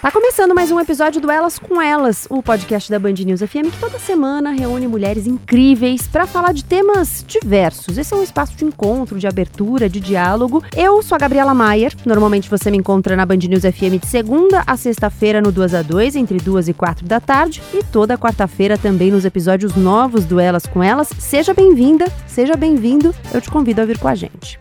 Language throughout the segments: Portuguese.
Tá começando mais um episódio do Elas com Elas, o podcast da Band News FM que toda semana reúne mulheres incríveis para falar de temas diversos. Esse é um espaço de encontro, de abertura, de diálogo. Eu sou a Gabriela Maier. Normalmente você me encontra na Band News FM de segunda a sexta-feira no 2 a 2, entre 2 e 4 da tarde, e toda quarta-feira também nos episódios novos do Elas com Elas. Seja bem-vinda, seja bem-vindo. Eu te convido a vir com a gente.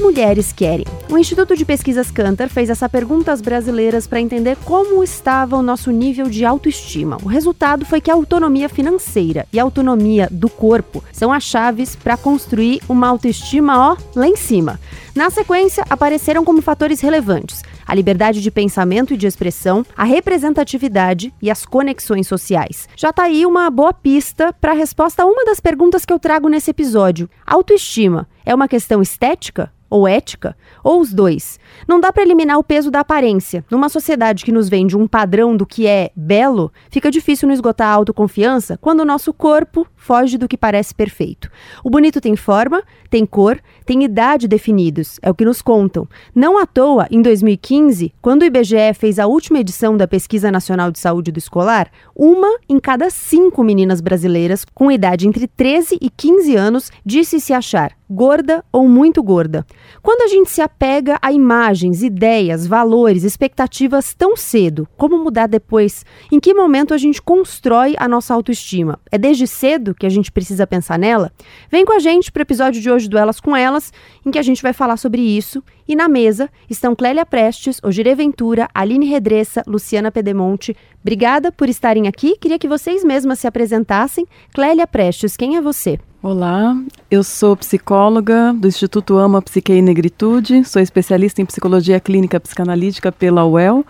Mulheres querem? O Instituto de Pesquisas Cantar fez essa pergunta às brasileiras para entender como estava o nosso nível de autoestima. O resultado foi que a autonomia financeira e a autonomia do corpo são as chaves para construir uma autoestima, ó, lá em cima. Na sequência, apareceram como fatores relevantes a liberdade de pensamento e de expressão, a representatividade e as conexões sociais. Já tá aí uma boa pista para a resposta a uma das perguntas que eu trago nesse episódio. Autoestima é uma questão estética ou ética, ou os dois. Não dá para eliminar o peso da aparência. Numa sociedade que nos vende um padrão do que é belo, fica difícil não esgotar a autoconfiança quando o nosso corpo foge do que parece perfeito. O bonito tem forma, tem cor, tem idade definidos, é o que nos contam. Não à toa, em 2015, quando o IBGE fez a última edição da Pesquisa Nacional de Saúde do Escolar, uma em cada cinco meninas brasileiras com idade entre 13 e 15 anos disse se achar gorda ou muito gorda. Quando a gente se apega a imagens, ideias, valores, expectativas tão cedo, como mudar depois? Em que momento a gente constrói a nossa autoestima? É desde cedo que a gente precisa pensar nela? Vem com a gente para o episódio de hoje do Elas com Elas, em que a gente vai falar sobre isso. E na mesa estão Clélia Prestes, Ogire Ventura, Aline Redressa, Luciana Pedemonte. Obrigada por estarem aqui. Queria que vocês mesmas se apresentassem. Clélia Prestes, quem é você? Olá, eu sou psicóloga do Instituto Ama Psique e Negritude, sou especialista em psicologia clínica psicanalítica pela UEL,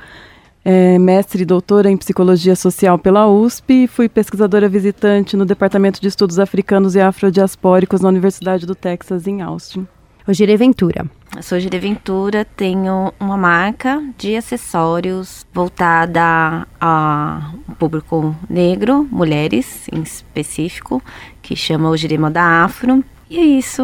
é, mestre e doutora em psicologia social pela USP e fui pesquisadora visitante no Departamento de Estudos Africanos e Afrodiaspóricos na Universidade do Texas, em Austin. Ogire Ventura. Eu sou Ogire Ventura, tenho uma marca de acessórios voltada a um público negro, mulheres em específico, que chama Ogire Moda Afro. E é isso.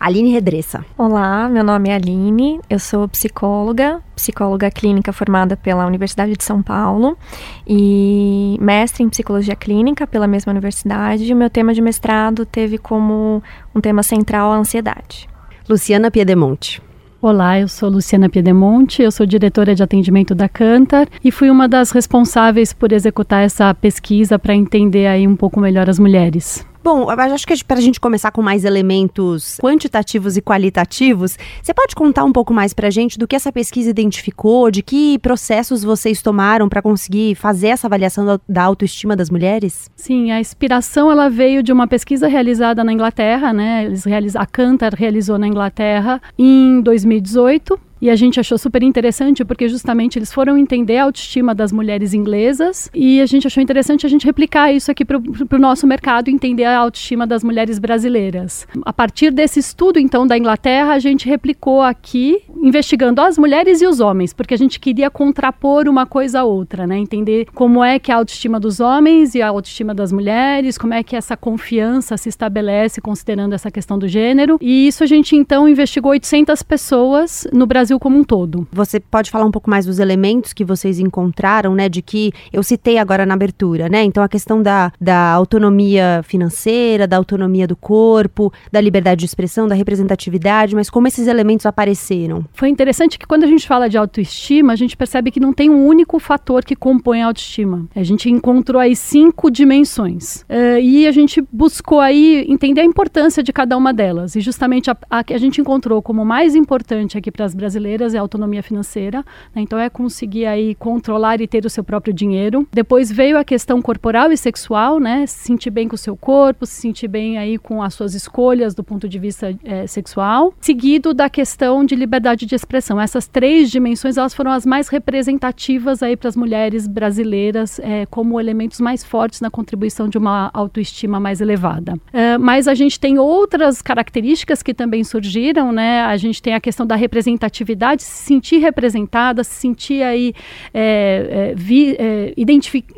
Aline Redressa. Olá, meu nome é Aline, eu sou psicóloga, psicóloga clínica formada pela Universidade de São Paulo e mestre em psicologia clínica pela mesma universidade. O meu tema de mestrado teve como um tema central a ansiedade. Luciana Piedemonte. Olá, eu sou Luciana Piedemonte, eu sou diretora de atendimento da Cantar e fui uma das responsáveis por executar essa pesquisa para entender aí um pouco melhor as mulheres. Bom, acho que para a gente começar com mais elementos quantitativos e qualitativos, você pode contar um pouco mais para a gente do que essa pesquisa identificou, de que processos vocês tomaram para conseguir fazer essa avaliação da, autoestima das mulheres? Sim, a inspiração ela veio de uma pesquisa realizada na Inglaterra, né? Eles realiz... A Cantar realizou na Inglaterra em 2018 e a gente achou super interessante porque justamente eles foram entender a autoestima das mulheres inglesas e a gente achou interessante a gente replicar isso aqui para o nosso mercado entender a autoestima das mulheres brasileiras. A partir desse estudo, então, da Inglaterra, a gente replicou aqui, investigando as mulheres e os homens, porque a gente queria contrapor uma coisa a outra, né? Entender como é que a autoestima dos homens e a autoestima das mulheres, como é que essa confiança se estabelece considerando essa questão do gênero. E isso a gente, então, investigou 800 pessoas no Brasil Brasil como um todo. Você pode falar um pouco mais dos elementos que vocês encontraram, né? De que eu citei agora na abertura, né? Então a questão da, da autonomia financeira, da autonomia do corpo, da liberdade de expressão, da representatividade, mas como esses elementos apareceram? Foi interessante que quando a gente fala de autoestima, a gente percebe que não tem um único fator que compõe a autoestima. A gente encontrou aí cinco dimensões. Uh, e a gente buscou aí entender a importância de cada uma delas. E justamente a, a que a gente encontrou como mais importante aqui para as brasileiras brasileiras é autonomia financeira, né? então é conseguir aí controlar e ter o seu próprio dinheiro. Depois veio a questão corporal e sexual, né? Se sentir bem com o seu corpo, se sentir bem aí com as suas escolhas do ponto de vista é, sexual. Seguido da questão de liberdade de expressão. Essas três dimensões elas foram as mais representativas aí para as mulheres brasileiras é, como elementos mais fortes na contribuição de uma autoestima mais elevada. É, mas a gente tem outras características que também surgiram, né? A gente tem a questão da representatividade se sentir representada, se sentir aí, é, é, vi, é,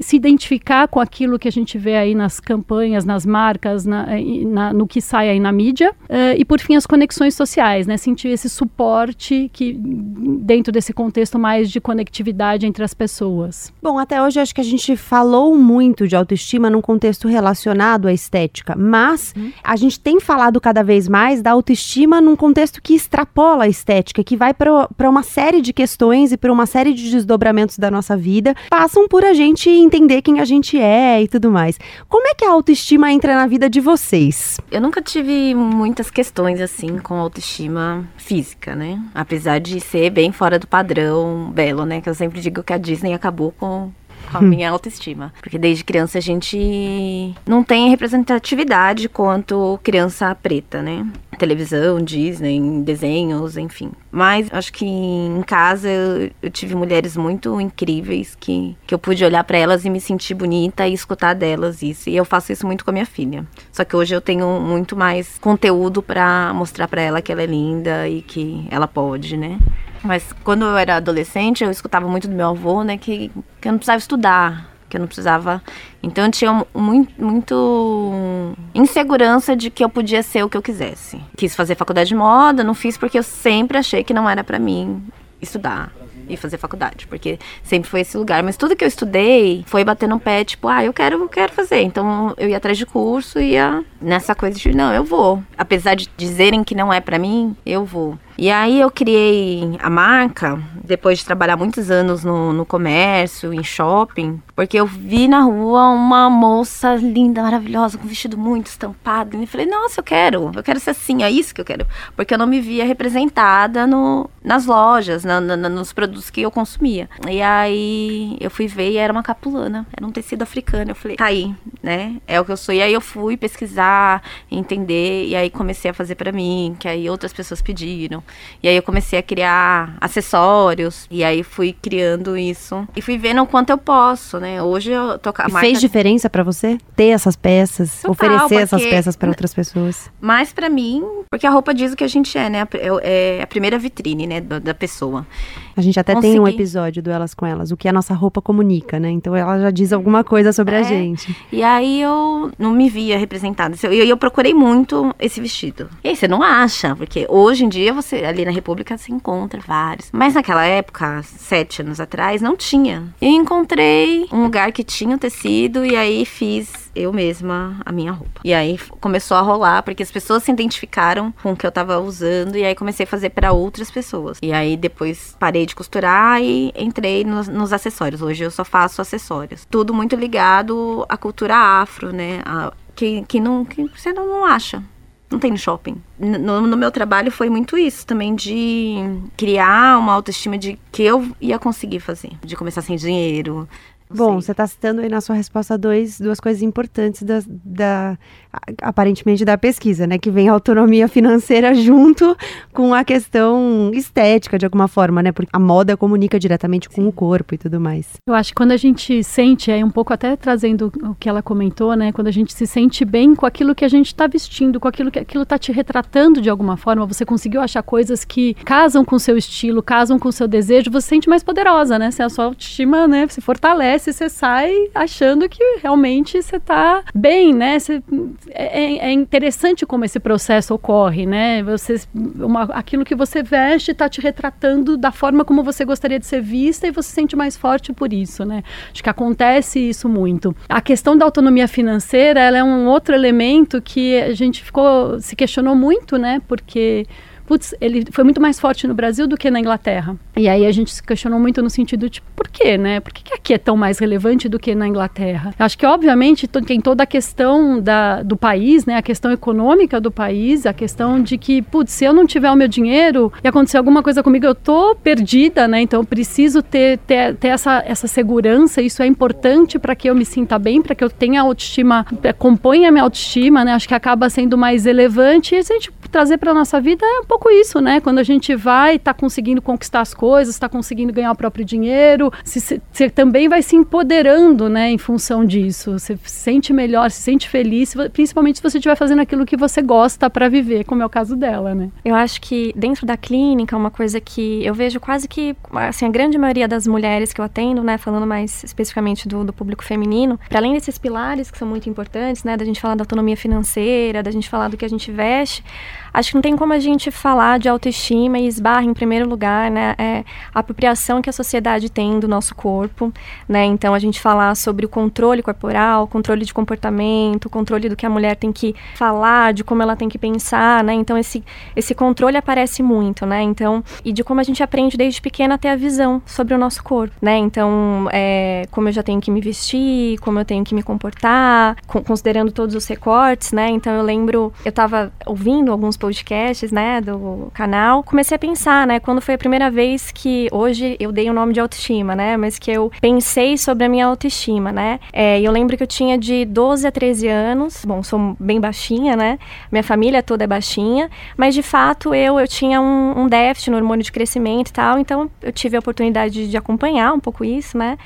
se identificar com aquilo que a gente vê aí nas campanhas, nas marcas, na, na, no que sai aí na mídia. É, e por fim, as conexões sociais, né? Sentir esse suporte que dentro desse contexto mais de conectividade entre as pessoas. Bom, até hoje acho que a gente falou muito de autoestima num contexto relacionado à estética, mas hum. a gente tem falado cada vez mais da autoestima num contexto que extrapola a estética, que vai para uma série de questões e para uma série de desdobramentos da nossa vida, passam por a gente entender quem a gente é e tudo mais. Como é que a autoestima entra na vida de vocês? Eu nunca tive muitas questões assim com autoestima física, né? Apesar de ser bem fora do padrão belo, né? Que eu sempre digo que a Disney acabou com com a minha autoestima. Porque desde criança a gente não tem representatividade quanto criança preta, né? Televisão, Disney, desenhos, enfim. Mas acho que em casa eu, tive mulheres muito incríveis que, que eu pude olhar para elas e me sentir bonita e escutar delas isso. E eu faço isso muito com a minha filha. Só que hoje eu tenho muito mais conteúdo para mostrar para ela que ela é linda e que ela pode, né? Mas quando eu era adolescente, eu escutava muito do meu avô, né, que, que eu não precisava estudar, que eu não precisava. Então eu tinha muito, muito insegurança de que eu podia ser o que eu quisesse. Quis fazer faculdade de moda, não fiz porque eu sempre achei que não era para mim estudar e fazer faculdade, porque sempre foi esse lugar. Mas tudo que eu estudei foi bater no pé, tipo, ah, eu quero, eu quero fazer. Então eu ia atrás de curso, ia nessa coisa de, não, eu vou. Apesar de dizerem que não é para mim, eu vou. E aí eu criei a marca, depois de trabalhar muitos anos no, no comércio, em shopping, porque eu vi na rua uma moça linda, maravilhosa, com vestido muito estampado. E eu falei, nossa, eu quero, eu quero ser assim, é isso que eu quero. Porque eu não me via representada no, nas lojas, na, na, nos produtos que eu consumia. E aí eu fui ver e era uma capulana, era um tecido africano. Eu falei, tá aí, né? É o que eu sou. E aí eu fui pesquisar, entender, e aí comecei a fazer para mim, que aí outras pessoas pediram. E aí eu comecei a criar acessórios. E aí fui criando isso. E fui vendo o quanto eu posso, né? Hoje eu tô com a e marca... Fez diferença para você ter essas peças? Total, oferecer essas peças para outras pessoas? Mais para mim, porque a roupa diz o que a gente é, né? É, a primeira vitrine, né? Da pessoa. A gente até Consegui. tem um episódio do Elas com Elas, o que a nossa roupa comunica, né? Então ela já diz alguma coisa sobre é. a gente. E aí eu não me via representada. E eu, eu, procurei muito esse vestido. E aí você não acha, porque hoje em dia você, ali na República, se encontra vários. Mas naquela época, sete anos atrás, não tinha. Eu encontrei um lugar que tinha o tecido e aí fiz eu mesma a minha roupa. E aí começou a rolar, porque as pessoas se identificaram com o que eu tava usando, e aí comecei a fazer para outras pessoas. E aí depois parei de costurar e entrei nos, nos, acessórios. Hoje eu só faço acessórios. Tudo muito ligado à cultura afro, né? A, que, que, não, que você não, não acha não tem no shopping. No, no, meu trabalho foi muito isso também, de criar uma autoestima de que eu ia conseguir fazer. De começar sem dinheiro, Bom, você está citando aí na sua resposta dois, duas coisas importantes da, da, aparentemente da pesquisa, né? Que vem a autonomia financeira junto com a questão estética, de alguma forma, né? Porque a moda comunica diretamente com Sim. o corpo e tudo mais. Eu acho que quando a gente sente, é um pouco até trazendo o que ela comentou, né? Quando a gente se sente bem com aquilo que a gente está vestindo, com aquilo que aquilo está te retratando de alguma forma, você conseguiu achar coisas que casam com o seu estilo, casam com o seu desejo, você se sente mais poderosa, né? Se a sua autoestima, né, se fortalece acontece, você sai achando que realmente você está bem, né? Você, é, é, interessante como esse processo ocorre, né? Você, uma, aquilo que você veste está te retratando da forma como você gostaria de ser vista e você se sente mais forte por isso, né? Acho que acontece isso muito. A questão da autonomia financeira, ela é um outro elemento que a gente ficou se questionou muito, né? Porque putz, ele foi muito mais forte no Brasil do que na Inglaterra. E aí a gente se questionou muito no sentido de por quê, né? Por que, que aqui é tão mais relevante do que na Inglaterra? Acho que, obviamente, tem toda a questão da, do país, né? A questão econômica do país, a questão de que, putz, se eu não tiver o meu dinheiro e acontecer alguma coisa comigo, eu tô perdida, né? Então eu preciso ter, ter, ter essa, essa segurança, isso é importante para que eu me sinta bem, para que eu tenha autoestima, é, componha a minha autoestima, né? Acho que acaba sendo mais relevante e a gente trazer para nossa vida é um pouco isso, né? Quando a gente vai, está conseguindo conquistar as coisas, está conseguindo ganhar o próprio dinheiro, você também vai se empoderando, né, em função disso. Você se sente melhor, se sente feliz, principalmente se você estiver fazendo aquilo que você gosta para viver, como é o caso dela, né? Eu acho que dentro da clínica, uma coisa que eu vejo quase que, assim, a grande maioria das mulheres que eu atendo, né, falando mais especificamente do, do público feminino, para além desses pilares que são muito importantes, né, da gente falar da autonomia financeira, da gente falar do que a gente veste, acho que não tem como a gente falar de autoestima e esbarra em primeiro lugar, né, é a apropriação que a sociedade tem do nosso corpo, né, então a gente falar sobre o controle corporal, controle de comportamento, controle do que a mulher tem que falar, de como ela tem que pensar, né, então esse, esse controle aparece muito, né, então, e de como a gente aprende desde pequena a ter a visão sobre o nosso corpo, né, então, é, como eu já tenho que me vestir, como eu tenho que me comportar, considerando todos os recortes, né, então eu lembro, eu estava ouvindo alguns podcasts, né, do canal, comecei a pensar, né, quando foi a primeira vez que hoje eu dei o nome de autoestima, né, mas que eu pensei sobre a minha autoestima, né. É, eu lembro que eu tinha de 12 a 13 anos, bom, sou bem baixinha, né, minha família toda é baixinha, mas de fato eu eu tinha um, um déficit no hormônio de crescimento e tal, então eu tive a oportunidade de, acompanhar um pouco isso, né.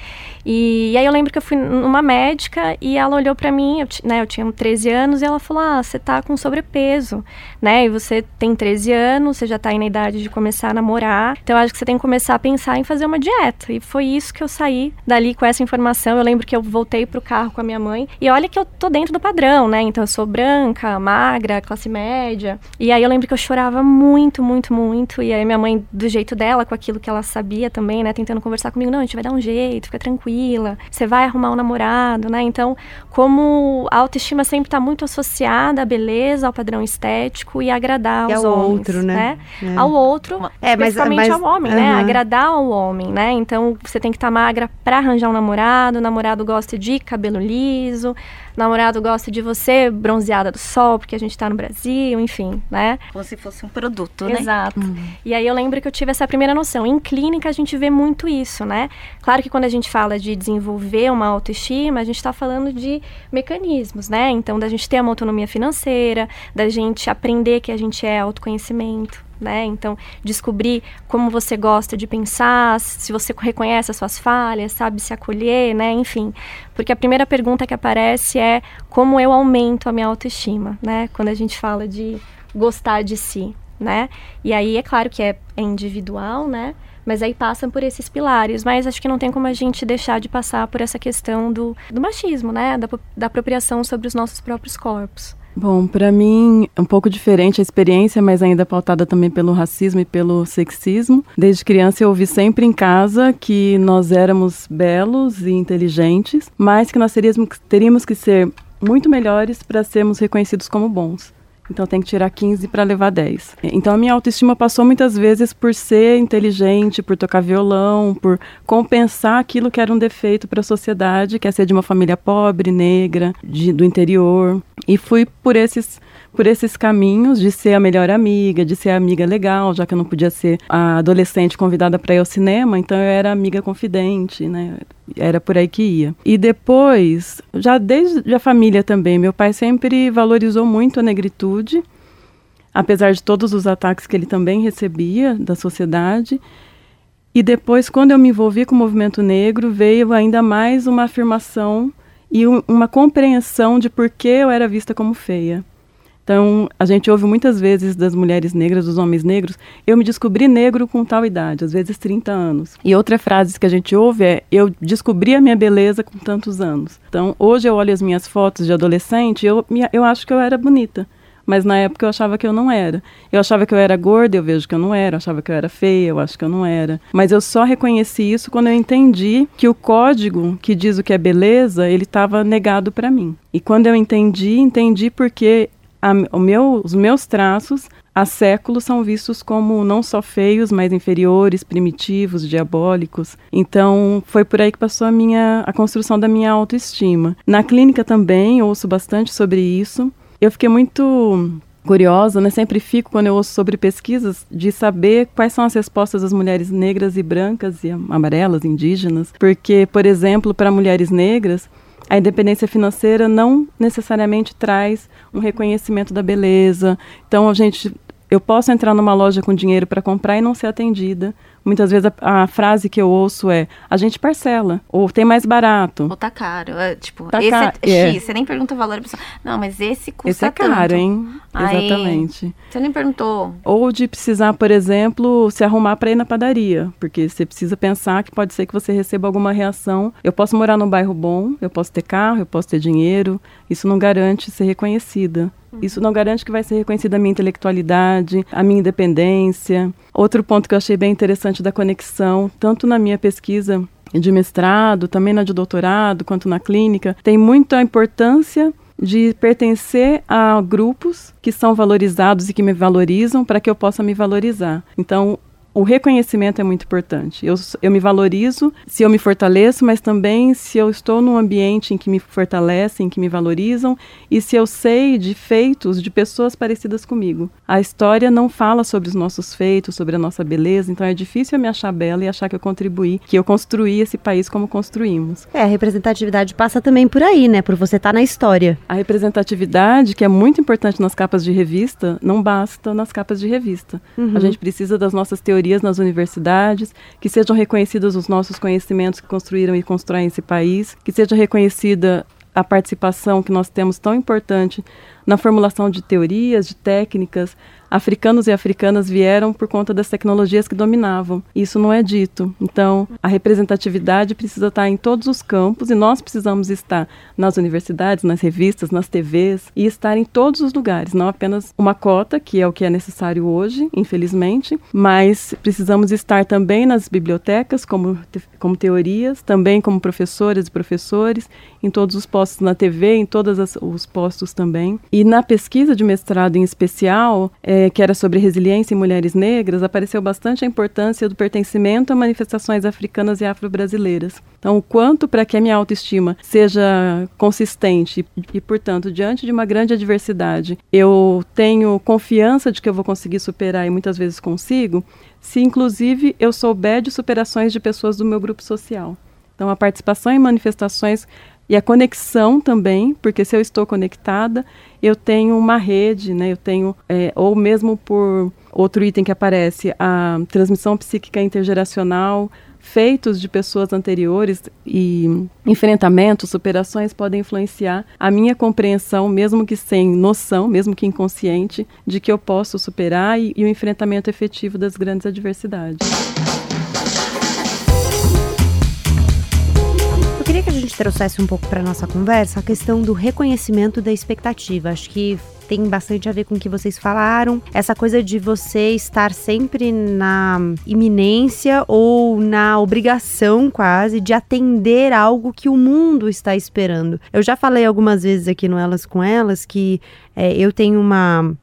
E, e, aí eu lembro que eu fui numa médica e ela olhou para mim, eu, né, eu tinha 13 anos e ela falou: "Ah, você tá com sobrepeso", né? E você tem 13 anos, você já está aí na idade de começar a namorar, então acho que você tem que começar a pensar em fazer uma dieta. E foi isso que eu saí dali com essa informação. Eu lembro que eu voltei pro carro com a minha mãe e olha que eu tô dentro do padrão, né? Então eu sou branca, magra, classe média. E aí eu lembro que eu chorava muito, muito, muito. E aí minha mãe, do jeito dela, com aquilo que ela sabia também, né? Tentando conversar comigo, não, a gente vai dar um jeito, fica tranquila, você vai arrumar um namorado, né? Então, como a autoestima sempre está muito associada à beleza, ao padrão estético e agradar e aos ao homens, outro, né? né? É. Ao outro, é, mas, mas, ao homem, uh -huh. né? Agradar ao homem, né? Então você tem que estar tá magra para arranjar um namorado, o namorado gosta de cabelo liso, namorado gosta de você bronzeada do sol, porque a gente tá no Brasil, enfim, né? Como se fosse um produto, né? Exato. Uhum. E aí eu lembro que eu tive essa primeira noção. Em clínica a gente vê muito isso, né? Claro que quando a gente fala de desenvolver uma autoestima, a gente está falando de mecanismos, né? Então, da gente ter uma autonomia financeira, da gente aprender que a gente é autoconhecimento, né? Então, descobrir como você gosta de pensar, se você reconhece as suas falhas, sabe se acolher, né? Enfim, porque a primeira pergunta que aparece é como eu aumento a minha autoestima, né? Quando a gente fala de gostar de si, né? E aí é claro que é, é individual, né? Mas aí passam por esses pilares. Mas acho que não tem como a gente deixar de passar por essa questão do, do machismo, né? Da, da apropriação sobre os nossos próprios corpos. Bom, para mim é um pouco diferente a experiência, mas ainda pautada também pelo racismo e pelo sexismo. Desde criança eu ouvi sempre em casa que nós éramos belos e inteligentes, mas que nós teríamos, teríamos que ser muito melhores para sermos reconhecidos como bons. Então tem que tirar 15 para levar 10. Então a minha autoestima passou muitas vezes por ser inteligente, por tocar violão, por compensar aquilo que era um defeito para a sociedade, que é ser de uma família pobre, negra, de, do interior. E fui por esses por esses caminhos de ser a melhor amiga, de ser a amiga legal, já que eu não podia ser a adolescente convidada para ir ao cinema, então eu era amiga confidente, né? Era por aí que ia. E depois, já desde a família também, meu pai sempre valorizou muito a negritude, apesar de todos os ataques que ele também recebia da sociedade. E depois, quando eu me envolvi com o movimento negro, veio ainda mais uma afirmação e um, uma compreensão de por que eu era vista como feia. Então, a gente ouve muitas vezes das mulheres negras, dos homens negros, eu me descobri negro com tal idade, às vezes 30 anos. E outra frase que a gente ouve é, eu descobri a minha beleza com tantos anos. Então, hoje eu olho as minhas fotos de adolescente, eu, eu acho que eu era bonita. Mas na época eu achava que eu não era. Eu achava que eu era gorda, eu vejo que eu não era. Eu achava que eu era feia, eu acho que eu não era. Mas eu só reconheci isso quando eu entendi que o código que diz o que é beleza, ele estava negado para mim. E quando eu entendi, entendi porque a, meu, os meus traços há séculos são vistos como não só feios, mas inferiores, primitivos, diabólicos. Então, foi por aí que passou a minha a construção da minha autoestima. Na clínica também ouço bastante sobre isso. Eu fiquei muito curiosa, né? Sempre fico quando eu ouço sobre pesquisas de saber quais são as respostas das mulheres negras e brancas e amarelas, indígenas, porque, por exemplo, para mulheres negras, a independência financeira não necessariamente traz um reconhecimento da beleza. Então, a gente eu posso entrar numa loja com dinheiro para comprar e não ser atendida. Muitas vezes a, a, frase que eu ouço é: a gente parcela, ou tem mais barato. Ou tá caro. É, tipo, tá esse é, é X, você nem pergunta o valor pessoa. Não, mas esse custa Esse é tanto. caro, hein? Aí, Exatamente. Você nem perguntou. Ou de precisar, por exemplo, se arrumar para ir na padaria, porque você precisa pensar que pode ser que você receba alguma reação. Eu posso morar num bairro bom, eu posso ter carro, eu posso ter dinheiro. Isso não garante ser reconhecida. Isso não garante que vai ser reconhecida a minha intelectualidade, a minha independência. Outro ponto que eu achei bem interessante da conexão, tanto na minha pesquisa de mestrado, também na de doutorado, quanto na clínica, tem muita importância de pertencer a grupos que são valorizados e que me valorizam para que eu possa me valorizar. Então, o reconhecimento é muito importante. Eu, eu me valorizo se eu me fortaleço, mas também se eu estou num ambiente em que me fortalecem, que me valorizam, e se eu sei de feitos de pessoas parecidas comigo. A história não fala sobre os nossos feitos, sobre a nossa beleza, então é difícil eu me achar bela e achar que eu contribuí, que eu construí esse país como construímos. É, a representatividade passa também por aí, né? Por você estar tá na história. A representatividade, que é muito importante nas capas de revista, não basta nas capas de revista. Uhum. A gente precisa das nossas teorias teorias nas universidades, que sejam reconhecidos os nossos conhecimentos que construíram e constroem esse país, que seja reconhecida a participação que nós temos tão importante na formulação de teorias, de técnicas, africanos e africanas vieram por conta das tecnologias que dominavam. Isso não é dito. Então, a representatividade precisa estar em todos os campos e nós precisamos estar nas universidades, nas revistas, nas TVs e estar em todos os lugares, não apenas uma cota, que é o que é necessário hoje, infelizmente, mas precisamos estar também nas bibliotecas como, como teorias, também como professoras e professores, em todos os postos na TV, em todos os postos também. E na pesquisa de mestrado em especial, é, que era sobre resiliência em mulheres negras, apareceu bastante a importância do pertencimento a manifestações africanas e afro-brasileiras. Então, o quanto para que a minha autoestima seja consistente e, portanto, diante de uma grande adversidade, eu tenho confiança de que eu vou conseguir superar e muitas vezes consigo, se inclusive eu souber de superações de pessoas do meu grupo social. Então, a participação em manifestações e a conexão também, porque se eu estou conectada, eu tenho uma rede, né? Eu tenho, é, ou mesmo por outro item que aparece, a transmissão psíquica intergeracional, feitos de pessoas anteriores e enfrentamentos, superações podem influenciar a minha compreensão, mesmo que sem noção, mesmo que inconsciente, de que eu posso superar e, e o enfrentamento efetivo das grandes adversidades. Que a gente trouxesse um pouco para nossa conversa a questão do reconhecimento da expectativa. Acho que tem bastante a ver com o que vocês falaram. Essa coisa de você estar sempre na iminência ou na obrigação quase de atender algo que o mundo está esperando. Eu já falei algumas vezes aqui no Elas com Elas que é, eu tenho uma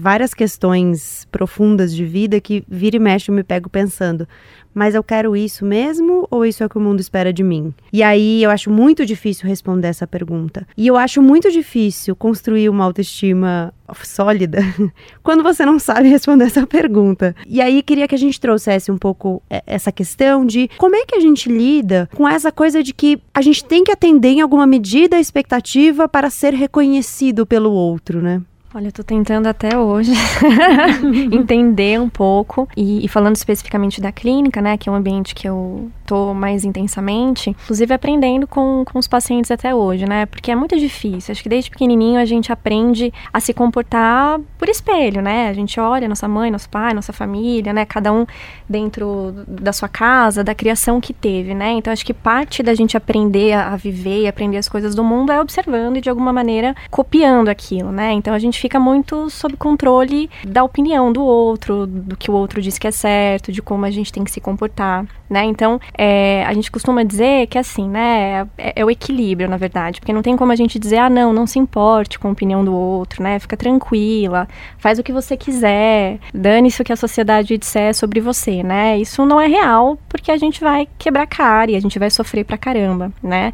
várias questões profundas de vida que vira e mexe eu me pego pensando, mas eu quero isso mesmo ou isso é o que o mundo espera de mim? E aí eu acho muito difícil responder essa pergunta. E eu acho muito difícil construir uma autoestima sólida quando você não sabe responder essa pergunta. E aí queria que a gente trouxesse um pouco é, essa questão de como é que a gente lida com essa coisa de que a gente tem que atender em alguma medida a expectativa para ser reconhecido pelo outro, né? Olha, eu tô tentando até hoje entender um pouco. E, e, falando especificamente da clínica, né, que é um ambiente que eu mais intensamente, inclusive aprendendo com, com os pacientes até hoje, né? Porque é muito difícil. Acho que desde pequenininho a gente aprende a se comportar por espelho, né? A gente olha nossa mãe, nosso pai, nossa família, né? Cada um dentro da sua casa, da criação que teve, né? Então acho que parte da gente aprender a viver e aprender as coisas do mundo é observando e de alguma maneira copiando aquilo, né? Então a gente fica muito sob controle da opinião do outro, do que o outro diz que é certo, de como a gente tem que se comportar, né? Então, é, a gente costuma dizer que assim, né, é, é, o equilíbrio, na verdade, porque não tem como a gente dizer, ah, não, não se importe com a opinião do outro, né? Fica tranquila, faz o que você quiser, dane-se o que a sociedade disser sobre você, né? Isso não é real, porque a gente vai quebrar cara e a gente vai sofrer pra caramba, né?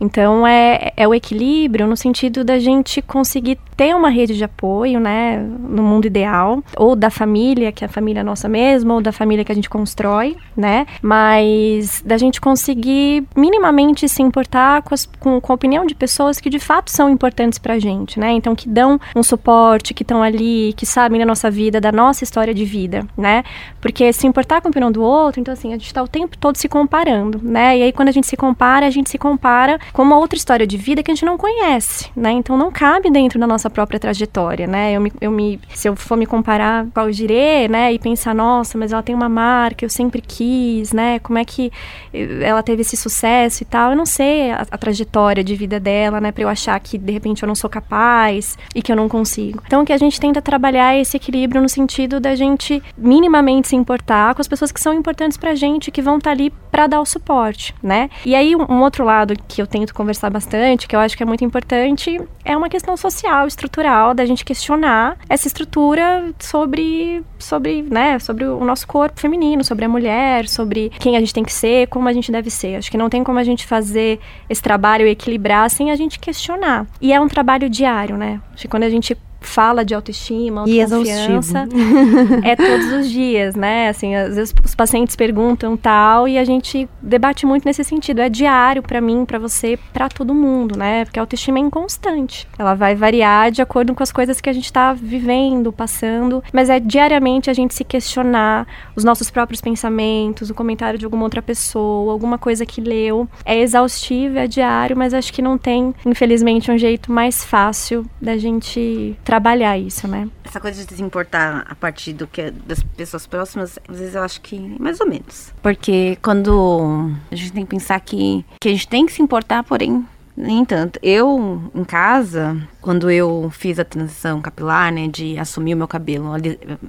Então, é, é o equilíbrio no sentido da gente conseguir ter uma rede de apoio, né, no mundo ideal, ou da família, que é a família nossa mesma, ou da família que a gente constrói, né? Mas mas da gente conseguir minimamente se importar com, as, com, com, a opinião de pessoas que de fato são importantes pra gente, né? Então, que dão um suporte, que estão ali, que sabem da nossa vida, da nossa história de vida, né? Porque se importar com a opinião do outro, então assim, a gente tá o tempo todo se comparando, né? E aí quando a gente se compara, a gente se compara com uma outra história de vida que a gente não conhece, né? Então não cabe dentro da nossa própria trajetória, né? Eu me, eu me se eu for me comparar com a Algirê, né, e pensar, nossa, mas ela tem uma marca, eu sempre quis, né? Como é que ela teve esse sucesso e tal? Eu não sei a, a trajetória de vida dela, né, para eu achar que de repente eu não sou capaz e que eu não consigo. Então que a gente tenta trabalhar é esse equilíbrio no sentido da gente minimamente se importar com as pessoas que são importantes pra gente, que vão estar tá ali para dar o suporte, né? E aí um, um outro lado que eu tento conversar bastante, que eu acho que é muito importante, é uma questão social, estrutural, da gente questionar essa estrutura sobre sobre, né, sobre o nosso corpo feminino, sobre a mulher, sobre quem a gente tem que ser, como a gente deve ser. Acho que não tem como a gente fazer esse trabalho equilibrar sem a gente questionar. E é um trabalho diário, né? Acho que quando a gente fala de autoestima, e autoconfiança, é todos os dias, né? Assim, às vezes os pacientes perguntam tal e a gente debate muito nesse sentido. É diário para mim, para você, para todo mundo, né? Porque a autoestima é inconstante. Ela vai variar de acordo com as coisas que a gente está vivendo, passando, mas é diariamente a gente se questionar os nossos próprios pensamentos, o comentário de alguma outra pessoa, alguma coisa que leu. É exaustivo, é diário, mas acho que não tem, infelizmente, um jeito mais fácil da gente trabalhar isso, né? Essa coisa de se importar a partir do que das pessoas próximas, às vezes eu acho que mais ou menos. Porque quando a gente tem que pensar que, que a gente tem que se importar, porém nem tanto. Eu, em casa, quando eu fiz a transição capilar, né, de assumir o meu cabelo,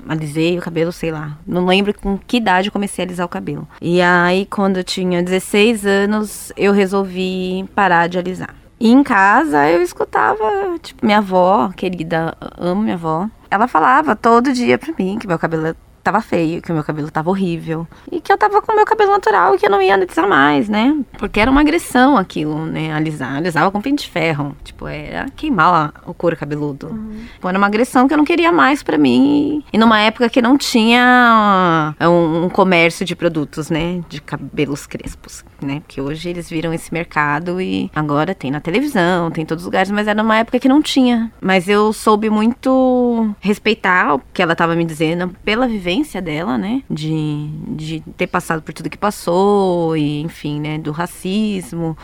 alisei o cabelo, sei lá, não lembro com que idade eu comecei a alisar o cabelo. E aí, quando eu tinha 16 anos, eu resolvi parar de alisar. E em casa eu escutava, tipo, minha avó, querida, amo minha avó. Ela falava todo dia pra mim que meu cabelo tava feio, que o meu cabelo tava horrível. E que eu tava com o meu cabelo natural e que eu não ia alisar mais, né? Porque era uma agressão aquilo, né? Alisar. Alisava com pente de ferro. Tipo, era queimar o couro cabeludo. Uhum. Era uma agressão que eu não queria mais para mim. E numa época que não tinha um, um comércio de produtos, né? De cabelos crespos, né? Porque hoje eles viram esse mercado e agora tem na televisão, tem em todos os lugares, mas era numa época que não tinha. Mas eu soube muito respeitar o que ela tava me dizendo pela vivência vivência dela, né? De, de ter passado por tudo que passou, e enfim, né? Do racismo,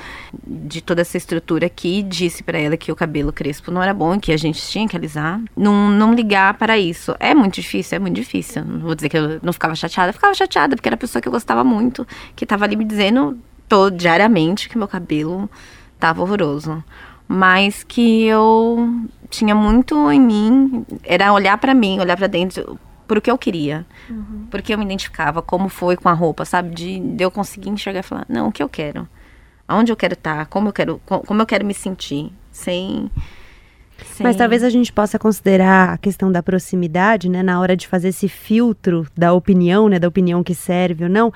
de toda essa estrutura que disse para ela que o cabelo crespo não era bom, que a gente tinha que alisar. Não, não ligar para isso. É muito difícil, é muito difícil. Não vou dizer que eu não ficava chateada, eu ficava chateada, porque era a pessoa que eu gostava muito, que tava ali me dizendo todo, diariamente que meu cabelo tava horroroso mas que eu tinha muito em mim, era olhar para mim, olhar para dentro, por o que eu queria. Uhum. Porque eu me identificava como foi com a roupa, sabe? De, de eu conseguir enxergar e falar, não, o que eu quero? Aonde eu quero estar? Como eu quero, como eu quero me sentir? Sem Sim. Mas talvez a gente possa considerar a questão da proximidade, né, na hora de fazer esse filtro da opinião, né, da opinião que serve ou não,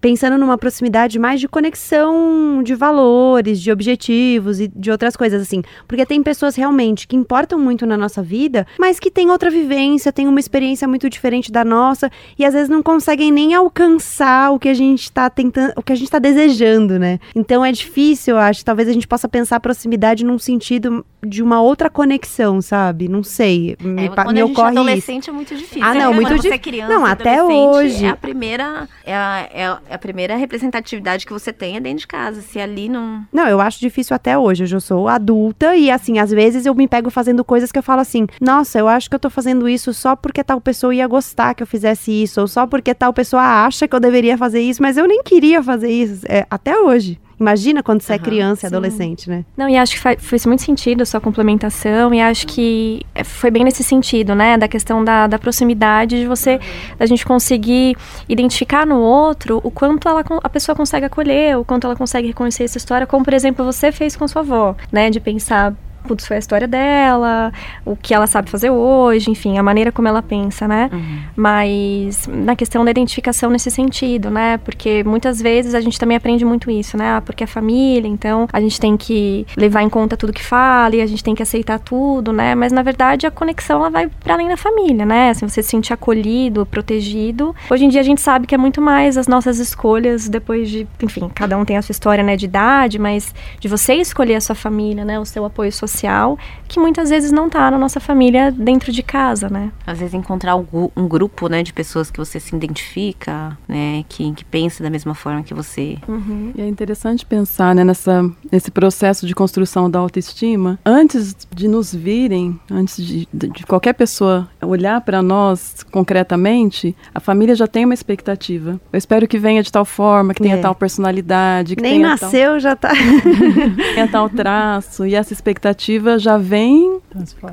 pensando numa proximidade mais de conexão de valores, de objetivos e de outras coisas assim. Porque tem pessoas realmente que importam muito na nossa vida, mas que têm outra vivência, têm uma experiência muito diferente da nossa e às vezes não conseguem nem alcançar o que a gente está tentando, o que a gente está desejando, né? Então é difícil, eu acho. Talvez a gente possa pensar a proximidade num sentido de uma outra conexão, sabe? Não sei. Me, é, quando me a gente é adolescente é muito difícil. Ah, não, é, muito difícil. Criança, não, até hoje. É a primeira é a, é a primeira representatividade que você tem é dentro de casa. Se ali não Não, eu acho difícil até hoje. Eu já sou adulta e assim, às vezes eu me pego fazendo coisas que eu falo assim: "Nossa, eu acho que eu tô fazendo isso só porque tal pessoa ia gostar que eu fizesse isso, ou só porque tal pessoa acha que eu deveria fazer isso, mas eu nem queria fazer isso". É, até hoje. Imagina quando você uhum, é criança e adolescente, né? Não, e acho que faz, muito sentido a sua complementação, e acho que é, foi bem nesse sentido, né? Da questão da, da proximidade, de você, uhum. da gente conseguir identificar no outro o quanto ela, a pessoa consegue acolher, o quanto ela consegue reconhecer essa história, como, por exemplo, você fez com sua avó, né? De pensar, putz, foi a história dela, o que ela sabe fazer hoje, enfim, a maneira como ela pensa, né? Uhum. Mas na questão da identificação nesse sentido, né? Porque muitas vezes a gente também aprende muito isso, né? Ah, porque é família, então a gente tem que levar em conta tudo que fala e a gente tem que aceitar tudo, né? Mas na verdade a conexão ela vai para além da família, né? Se você se sentir acolhido, protegido. Hoje em dia a gente sabe que é muito mais as nossas escolhas depois de, enfim, cada um tem a sua história, né, de idade, mas de você escolher a sua família, né, o seu apoio social social que muitas vezes não está na nossa família dentro de casa, né? Às vezes encontrar um grupo, né, de pessoas que você se identifica, né, que, que pensa da mesma forma que você. Uhum. E é interessante pensar, né, nessa, nesse processo de construção da autoestima. Antes de nos virem, antes de, de qualquer pessoa olhar para nós concretamente, a família já tem uma expectativa. Eu espero que venha de tal forma, que tenha é. tal personalidade. Que Nem nasceu, tal... já está. tenha tal traço. E essa expectativa já vem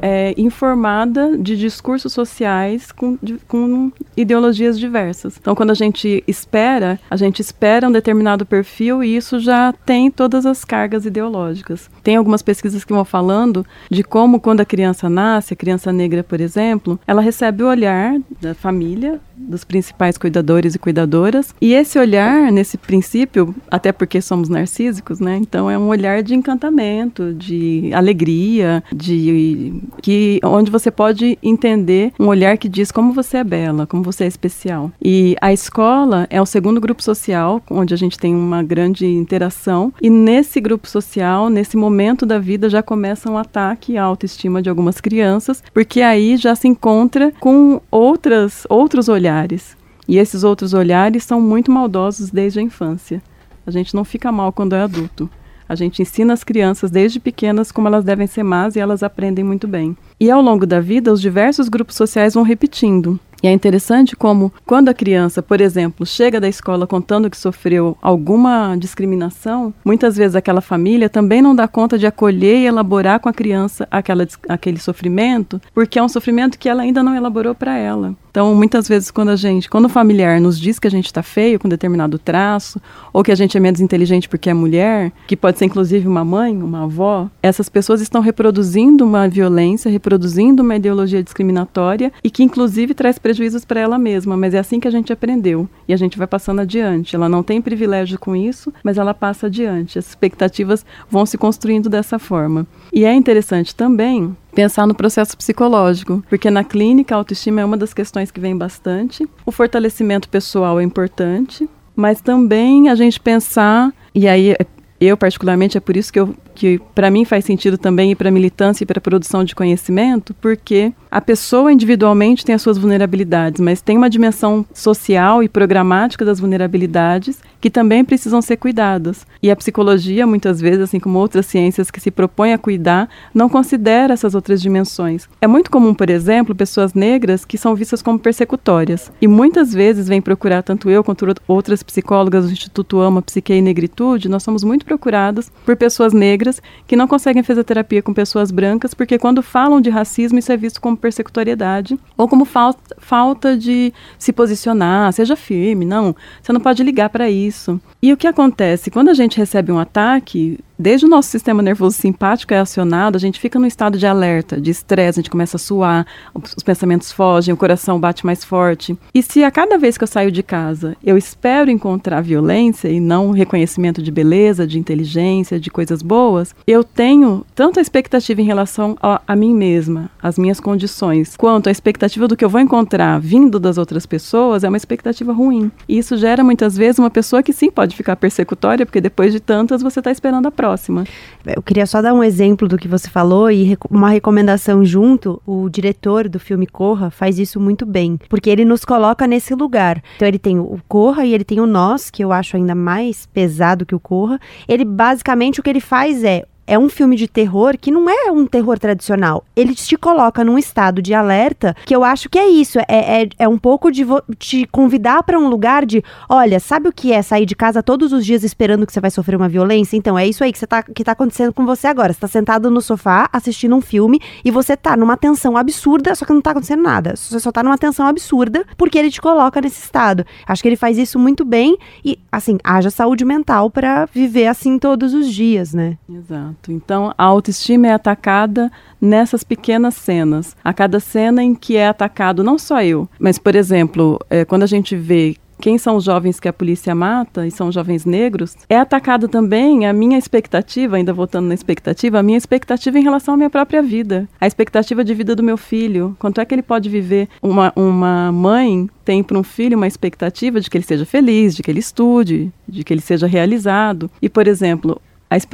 é, informada de discursos sociais com, de, com ideologias diversas. Então, quando a gente espera, a gente espera um determinado perfil e isso já tem todas as cargas ideológicas. Tem algumas pesquisas que vão falando de como, quando a criança nasce, a criança negra, por exemplo, ela recebe o olhar da família, dos principais cuidadores e cuidadoras, e esse olhar, nesse princípio, até porque somos narcísicos, né? Então, é um olhar de encantamento, de alegria, de que onde você pode entender um olhar que diz como você é bela, como você é especial. E a escola é o segundo grupo social onde a gente tem uma grande interação e nesse grupo social, nesse momento da vida já começa um ataque à autoestima de algumas crianças, porque aí já se encontra com outras outros olhares. E esses outros olhares são muito maldosos desde a infância. A gente não fica mal quando é adulto. A gente ensina as crianças desde pequenas como elas devem ser más e elas aprendem muito bem. E ao longo da vida, os diversos grupos sociais vão repetindo. E é interessante como, quando a criança, por exemplo, chega da escola contando que sofreu alguma discriminação, muitas vezes aquela família também não dá conta de acolher e elaborar com a criança aquela, aquele sofrimento, porque é um sofrimento que ela ainda não elaborou para ela. Então, muitas vezes, quando a gente, quando o familiar nos diz que a gente está feio com determinado traço, ou que a gente é menos inteligente porque é mulher, que pode ser inclusive uma mãe, uma avó, essas pessoas estão reproduzindo uma violência, reproduzindo uma ideologia discriminatória e que, inclusive, traz prejuízos para ela mesma. Mas é assim que a gente aprendeu e a gente vai passando adiante. Ela não tem privilégio com isso, mas ela passa adiante. As expectativas vão se construindo dessa forma. E é interessante também pensar no processo psicológico, porque na clínica a autoestima é uma das questões que vem bastante. O fortalecimento pessoal é importante, mas também a gente pensar, e aí eu particularmente é por isso que eu que para mim faz sentido também ir para militância e para produção de conhecimento, porque a pessoa individualmente tem as suas vulnerabilidades, mas tem uma dimensão social e programática das vulnerabilidades que também precisam ser cuidadas. E a psicologia, muitas vezes, assim como outras ciências que se propõem a cuidar, não considera essas outras dimensões. É muito comum, por exemplo, pessoas negras que são vistas como persecutórias. E muitas vezes vêm procurar, tanto eu quanto outras psicólogas do Instituto Ama Psique e Negritude, nós somos muito procurados por pessoas negras que não conseguem fazer terapia com pessoas brancas, porque quando falam de racismo, isso é visto como persecutoriedade ou como falta, de se posicionar, seja firme. Não, você não pode ligar para isso. E o que acontece? Quando a gente recebe um ataque, desde o nosso sistema nervoso simpático é acionado, a gente fica num estado de alerta, de estresse, a gente começa a suar, os pensamentos fogem, o coração bate mais forte. E se a cada vez que eu saio de casa eu espero encontrar violência e não reconhecimento de beleza, de inteligência, de coisas boas, eu tenho tanto a expectativa em relação a, a mim mesma, as minhas condições, quanto a expectativa do que eu vou encontrar vindo das outras pessoas é uma expectativa ruim. E isso gera muitas vezes uma pessoa que sim pode ficar persecutória, porque depois de tantas você está esperando a próxima próxima. Eu queria só dar um exemplo do que você falou e uma recomendação junto. O diretor do filme Corra faz isso muito bem, porque ele nos coloca nesse lugar. Então ele tem o Corra e ele tem o Nós, que eu acho ainda mais pesado que o Corra. Ele basicamente o que ele faz é é um filme de terror que não é um terror tradicional. Ele te coloca num estado de alerta que eu acho que é isso. É, é, é um pouco de te convidar para um lugar de: olha, sabe o que é sair de casa todos os dias esperando que você vai sofrer uma violência? Então é isso aí que, você tá, que tá acontecendo com você agora. Você tá sentado no sofá assistindo um filme e você tá numa tensão absurda, só que não tá acontecendo nada. Você só tá numa tensão absurda porque ele te coloca nesse estado. Acho que ele faz isso muito bem e, assim, haja saúde mental para viver assim todos os dias, né? Exato. Então, a autoestima é atacada nessas pequenas cenas. A cada cena em que é atacado não só eu, mas, por exemplo, é, quando a gente vê quem são os jovens que a polícia mata, e são jovens negros, é atacada também a minha expectativa, ainda voltando na expectativa, a minha expectativa em relação à minha própria vida. A expectativa de vida do meu filho. Quanto é que ele pode viver? Uma, uma mãe tem para um filho uma expectativa de que ele seja feliz, de que ele estude, de que ele seja realizado. E, por exemplo,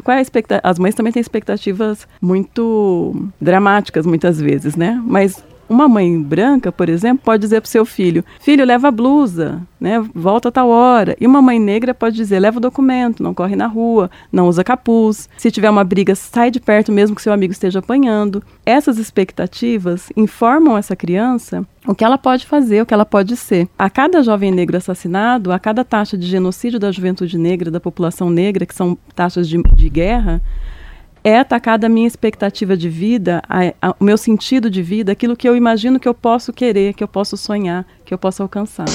qual é? As mães também têm expectativas muito dramáticas, muitas vezes, né? Mas uma mãe branca, por exemplo, pode dizer para o seu filho: Filho, leva a blusa, né? volta a tal hora. E uma mãe negra pode dizer: leva o documento, não corre na rua, não usa capuz. Se tiver uma briga, sai de perto mesmo que seu amigo esteja apanhando. Essas expectativas informam essa criança o que ela pode fazer, o que ela pode ser. A cada jovem negro assassinado, a cada taxa de genocídio da juventude negra, da população negra, que são taxas de, de guerra, é atacada a minha expectativa de vida, a, a, o meu sentido de vida, aquilo que eu imagino que eu posso querer, que eu posso sonhar, que eu posso alcançar.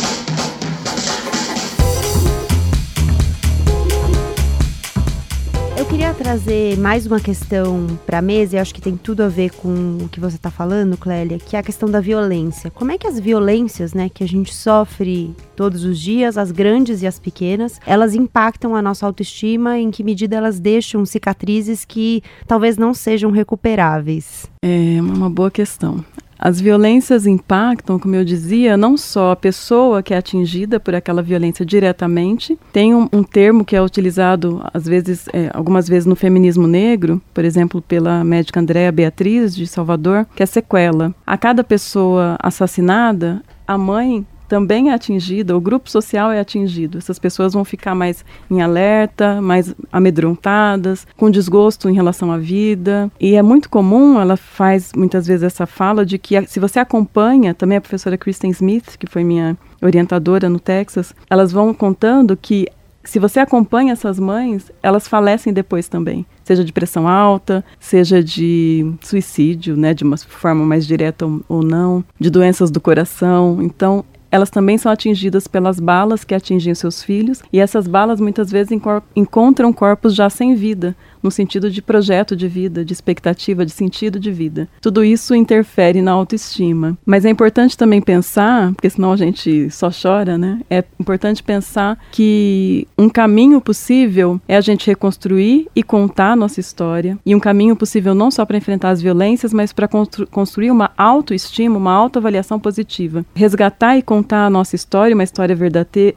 Trazer mais uma questão para a mesa, e acho que tem tudo a ver com o que você está falando, Clélia, que é a questão da violência. Como é que as violências, né, que a gente sofre todos os dias, as grandes e as pequenas, elas impactam a nossa autoestima, em que medida elas deixam cicatrizes que talvez não sejam recuperáveis? É uma boa questão. As violências impactam, como eu dizia, não só a pessoa que é atingida por aquela violência diretamente. Tem um, um termo que é utilizado, às vezes, é, algumas vezes no feminismo negro, por exemplo, pela médica Andréa Beatriz de Salvador, que é sequela. A cada pessoa assassinada, a mãe também é atingida, o grupo social é atingido. Essas pessoas vão ficar mais em alerta, mais amedrontadas, com desgosto em relação à vida. E é muito comum, ela faz muitas vezes essa fala de que se você acompanha, também a professora Kristen Smith, que foi minha orientadora no Texas, elas vão contando que se você acompanha essas mães, elas falecem depois também, seja de pressão alta, seja de suicídio, né, de uma forma mais direta ou não, de doenças do coração. Então, elas também são atingidas pelas balas que atingem seus filhos, e essas balas muitas vezes encontram corpos já sem vida, no sentido de projeto de vida, de expectativa, de sentido de vida. Tudo isso interfere na autoestima. Mas é importante também pensar, porque senão a gente só chora, né? É importante pensar que um caminho possível é a gente reconstruir e contar a nossa história. E um caminho possível não só para enfrentar as violências, mas para constru construir uma autoestima, uma autoavaliação positiva. Resgatar e contar a nossa história, uma história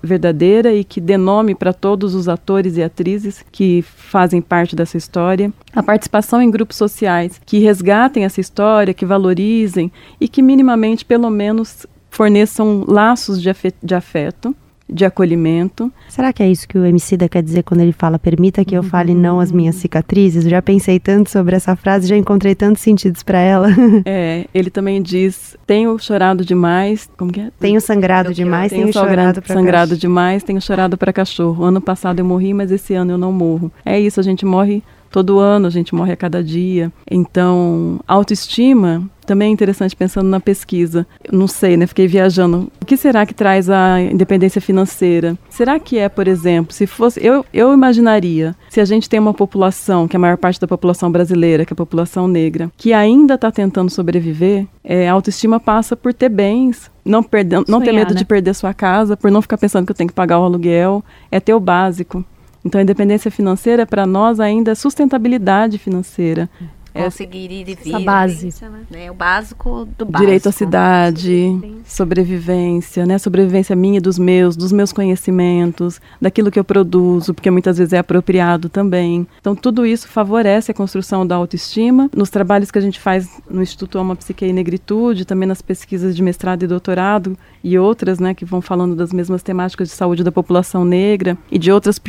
verdadeira e que dê nome para todos os atores e atrizes que fazem parte dessa essa história, a participação em grupos sociais que resgatem essa história, que valorizem e que minimamente, pelo menos, forneçam laços de afeto, de, acolhimento. Será que é isso que o Emicida quer dizer quando ele fala permita que eu fale não às minhas cicatrizes? já pensei tanto sobre essa frase, já encontrei tantos sentidos para ela. É, ele também diz tenho chorado demais, como que é? Tenho sangrado demais, tenho, tenho chorado para sangrado cachorro. demais, tenho chorado para cachorro. Ano passado eu morri, mas esse ano eu não morro. É isso, a gente morre todo ano, a gente morre a cada dia. Então, autoestima também é interessante pensando na pesquisa. Eu não sei, né? Fiquei viajando. O que será que traz a independência financeira? Será que é, por exemplo, se fosse. Eu, eu imaginaria, se a gente tem uma população, que é a maior parte da população brasileira, que é a população negra, que ainda está tentando sobreviver, é, a autoestima passa por ter bens, não, perder, não Sonhar, ter medo né? de perder sua casa, por não ficar pensando que eu tenho que pagar o aluguel, é ter o básico. Então, a independência financeira, para nós, ainda é sustentabilidade financeira. É conseguir ir e vir. Essa base. Né? O básico do básico. Direito à cidade, sobrevivência, né? Sobrevivência minha e dos meus, dos meus conhecimentos, daquilo que eu produzo, porque muitas vezes é apropriado também. Então, tudo isso favorece a construção da autoestima. Nos trabalhos que a gente faz no Instituto Alma Psique e Negritude, também nas pesquisas de mestrado e doutorado e outras, né, que vão falando das mesmas temáticas de saúde da população negra e de outras,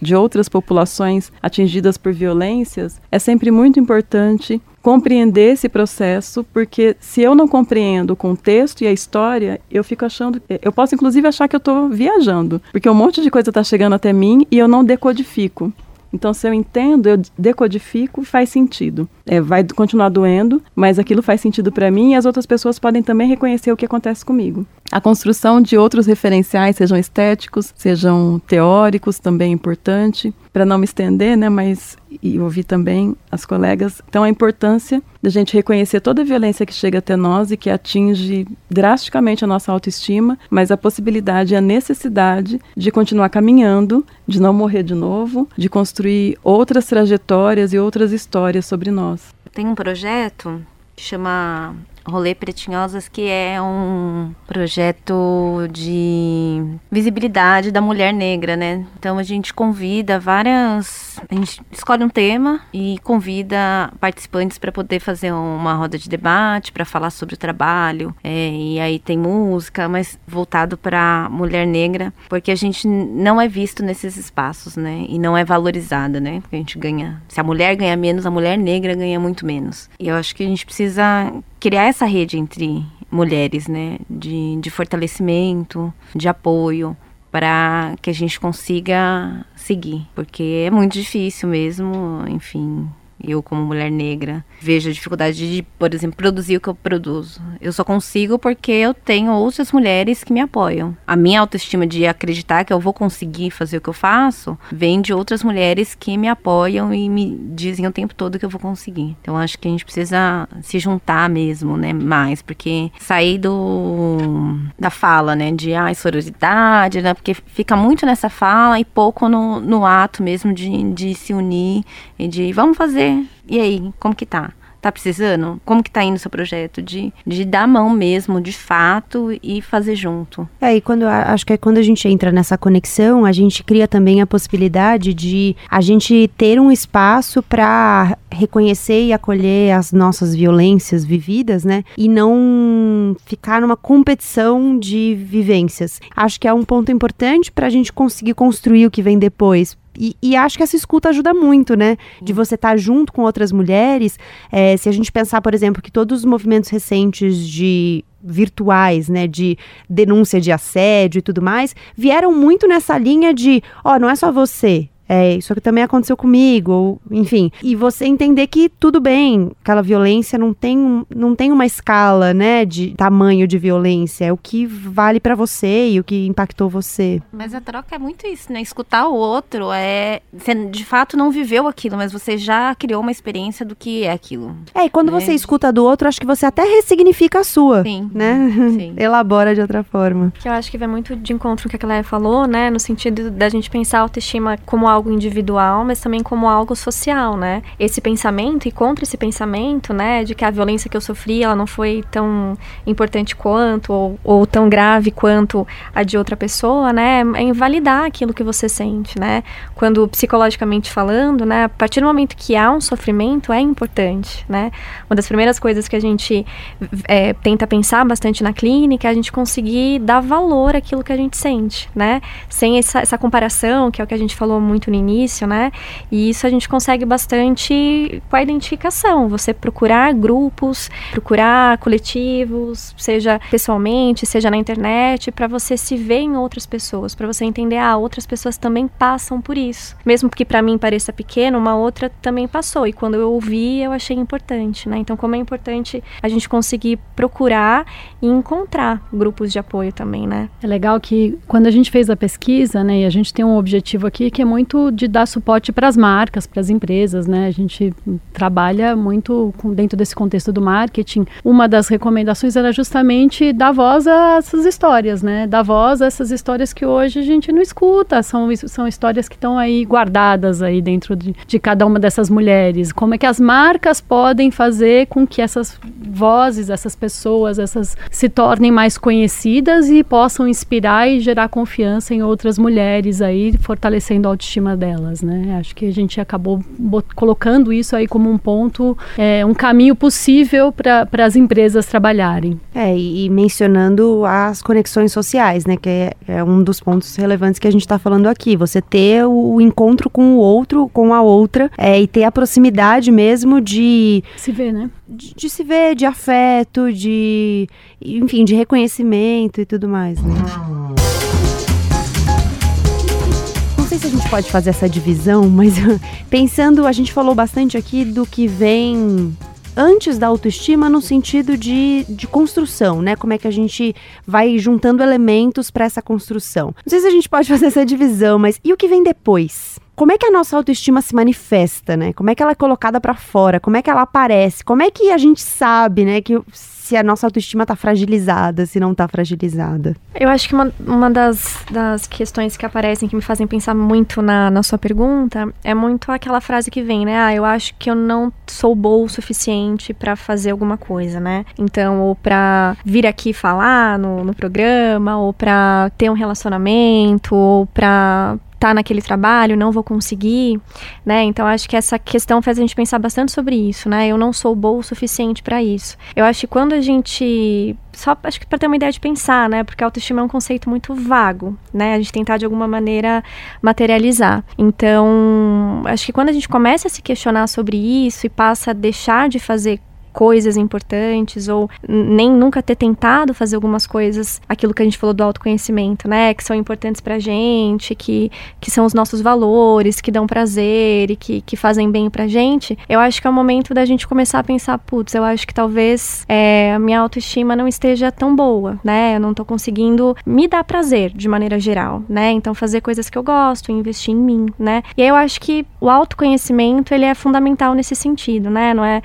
de outras populações atingidas por violências, é sempre muito importante importante compreender esse processo, porque se eu não compreendo o contexto e a história, eu fico achando, eu posso inclusive achar que eu estou viajando, porque um monte de coisa está chegando até mim e eu não decodifico. Então, se eu entendo, eu decodifico, faz sentido. É, vai continuar doendo, mas aquilo faz sentido para mim e as outras pessoas podem também reconhecer o que acontece comigo. A construção de outros referenciais, sejam estéticos, sejam teóricos, também é importante. Para não me estender, né, mas e ouvir também as colegas, então a importância da gente reconhecer toda a violência que chega até nós e que atinge drasticamente a nossa autoestima, mas a possibilidade e a necessidade de continuar caminhando, de não morrer de novo, de construir outras trajetórias e outras histórias sobre nós. Tem um projeto que chama Rolê Pretinhosas, que é um projeto de visibilidade da mulher negra, né? Então a gente convida várias. A gente escolhe um tema e convida participantes para poder fazer uma roda de debate, para falar sobre o trabalho. É, e aí tem música, mas voltado para mulher negra, porque a gente não é visto nesses espaços, né? E não é valorizada, né? Porque a gente ganha. Se a mulher ganha menos, a mulher negra ganha muito menos. E eu acho que a gente precisa criar essa rede entre mulheres, né, de, de fortalecimento, de apoio, para que a gente consiga seguir, porque é muito difícil mesmo, enfim, eu como mulher negra vejo a dificuldade de, por exemplo, produzir o que eu produzo. Eu só consigo porque eu tenho outras mulheres que me apoiam. A minha autoestima de acreditar que eu vou conseguir fazer o que eu faço vem de outras mulheres que me apoiam e me dizem o tempo todo que eu vou conseguir. Então acho que a gente precisa se juntar mesmo, né, mais, porque sair do da fala, né, de ai, sororidade, né, porque fica muito nessa fala e pouco no, no ato mesmo de, de se unir e de vamos fazer e aí, como que tá? Tá precisando? Como que tá indo o seu projeto? De, de dar mão mesmo, de fato, e fazer junto. É, e quando, acho que é quando a gente entra nessa conexão, a gente cria também a possibilidade de a gente ter um espaço para reconhecer e acolher as nossas violências vividas, né? E não ficar numa competição de vivências. Acho que é um ponto importante para a gente conseguir construir o que vem depois e, e, acho que essa escuta ajuda muito, né? De você estar tá junto com outras mulheres. É, se a gente pensar, por exemplo, que todos os movimentos recentes de virtuais, né, de denúncia de assédio e tudo mais, vieram muito nessa linha de, ó, oh, não é só você, é, isso aqui também aconteceu comigo, ou, enfim. E você entender que tudo bem, aquela violência não tem, não tem uma escala, né, de tamanho de violência, é o que vale para você e o que impactou você. Mas a troca é muito isso, né? Escutar o outro é. Você de fato não viveu aquilo, mas você já criou uma experiência do que é aquilo. É, e quando né? você escuta do outro, acho que você até ressignifica a sua. Sim. Né? Sim. Elabora de outra forma. Que eu acho que vai muito de encontro com o que a Cléia falou, né? No sentido da gente pensar a autoestima como algo algo individual, mas também como algo social, né? Esse pensamento e contra esse pensamento, né, de que a violência que eu sofri, ela não foi tão importante quanto ou, ou tão grave quanto a de outra pessoa, né? É invalidar aquilo que você sente, né? Quando psicologicamente falando, né, a partir do momento que há um sofrimento é importante, né? Uma das primeiras coisas que a gente é, tenta pensar bastante na clínica é a gente conseguir dar valor àquilo que a gente sente, né? Sem essa, essa comparação, que é o que a gente falou muito no início, né? E isso a gente consegue bastante com a identificação. Você procurar grupos, procurar coletivos, seja pessoalmente, seja na internet, para você se ver em outras pessoas, para você entender, ah, outras pessoas também passam por isso. Mesmo que para mim pareça pequeno, uma outra também passou. E quando eu ouvi, eu achei importante, né? Então, como é importante a gente conseguir procurar e encontrar grupos de apoio também, né? É legal que quando a gente fez a pesquisa, né, e a gente tem um objetivo aqui que é muito de dar suporte para as marcas, para as empresas, né? A gente trabalha muito com, dentro desse contexto do marketing. Uma das recomendações era justamente dar voz a essas histórias, né? Dar voz a essas histórias que hoje a gente não escuta, são, são histórias que estão aí guardadas aí dentro de, de cada uma dessas mulheres. Como é que as marcas podem fazer com que essas vozes, essas pessoas, essas se tornem mais conhecidas e possam inspirar e gerar confiança em outras mulheres aí, fortalecendo a autoestima delas, né? Acho que a gente acabou colocando isso aí como um ponto, é, um caminho possível para as empresas trabalharem. É, e, e, mencionando as conexões sociais, né? Que é, é, um dos pontos relevantes que a gente está falando aqui. Você ter o, o, encontro com o outro, com a outra, é, e ter a proximidade mesmo de... Se ver, né? De, de se ver, de afeto, de... Enfim, de reconhecimento e tudo mais, né? Gente pode fazer essa divisão, mas pensando, a gente falou bastante aqui do que vem antes da autoestima no sentido de, de construção, né? Como é que a gente vai juntando elementos para essa construção. Não sei se a gente pode fazer essa divisão, mas e o que vem depois? Como é que a nossa autoestima se manifesta, né? Como é que ela é colocada para fora? Como é que ela aparece? Como é que a gente sabe, né, que se a nossa autoestima tá fragilizada, se não tá fragilizada? Eu acho que uma, uma das, das questões que aparecem, que me fazem pensar muito na, na sua pergunta, é muito aquela frase que vem, né? Ah, eu acho que eu não sou boa o suficiente para fazer alguma coisa, né? Então, ou pra vir aqui falar no, no programa, ou pra ter um relacionamento, ou pra tá naquele trabalho, não vou conseguir, né? Então acho que essa questão faz a gente pensar bastante sobre isso, né? Eu não sou boa o suficiente para isso. Eu acho que quando a gente só acho que para ter uma ideia de pensar, né? Porque autoestima é um conceito muito vago, né? A gente tentar de alguma maneira materializar. Então, acho que quando a gente começa a se questionar sobre isso e passa a deixar de fazer coisas importantes ou nem nunca ter tentado fazer algumas coisas, aquilo que a gente falou do autoconhecimento, né, que são importantes pra gente, que, que são os nossos valores, que dão prazer e que, que fazem bem pra gente, eu acho que é o momento da gente começar a pensar, putz, eu acho que talvez é, a minha autoestima não esteja tão boa, né, eu não tô conseguindo me dar prazer de maneira geral, né, então fazer coisas que eu gosto, investir em mim, né, e aí eu acho que o autoconhecimento, ele é fundamental nesse sentido, né, não é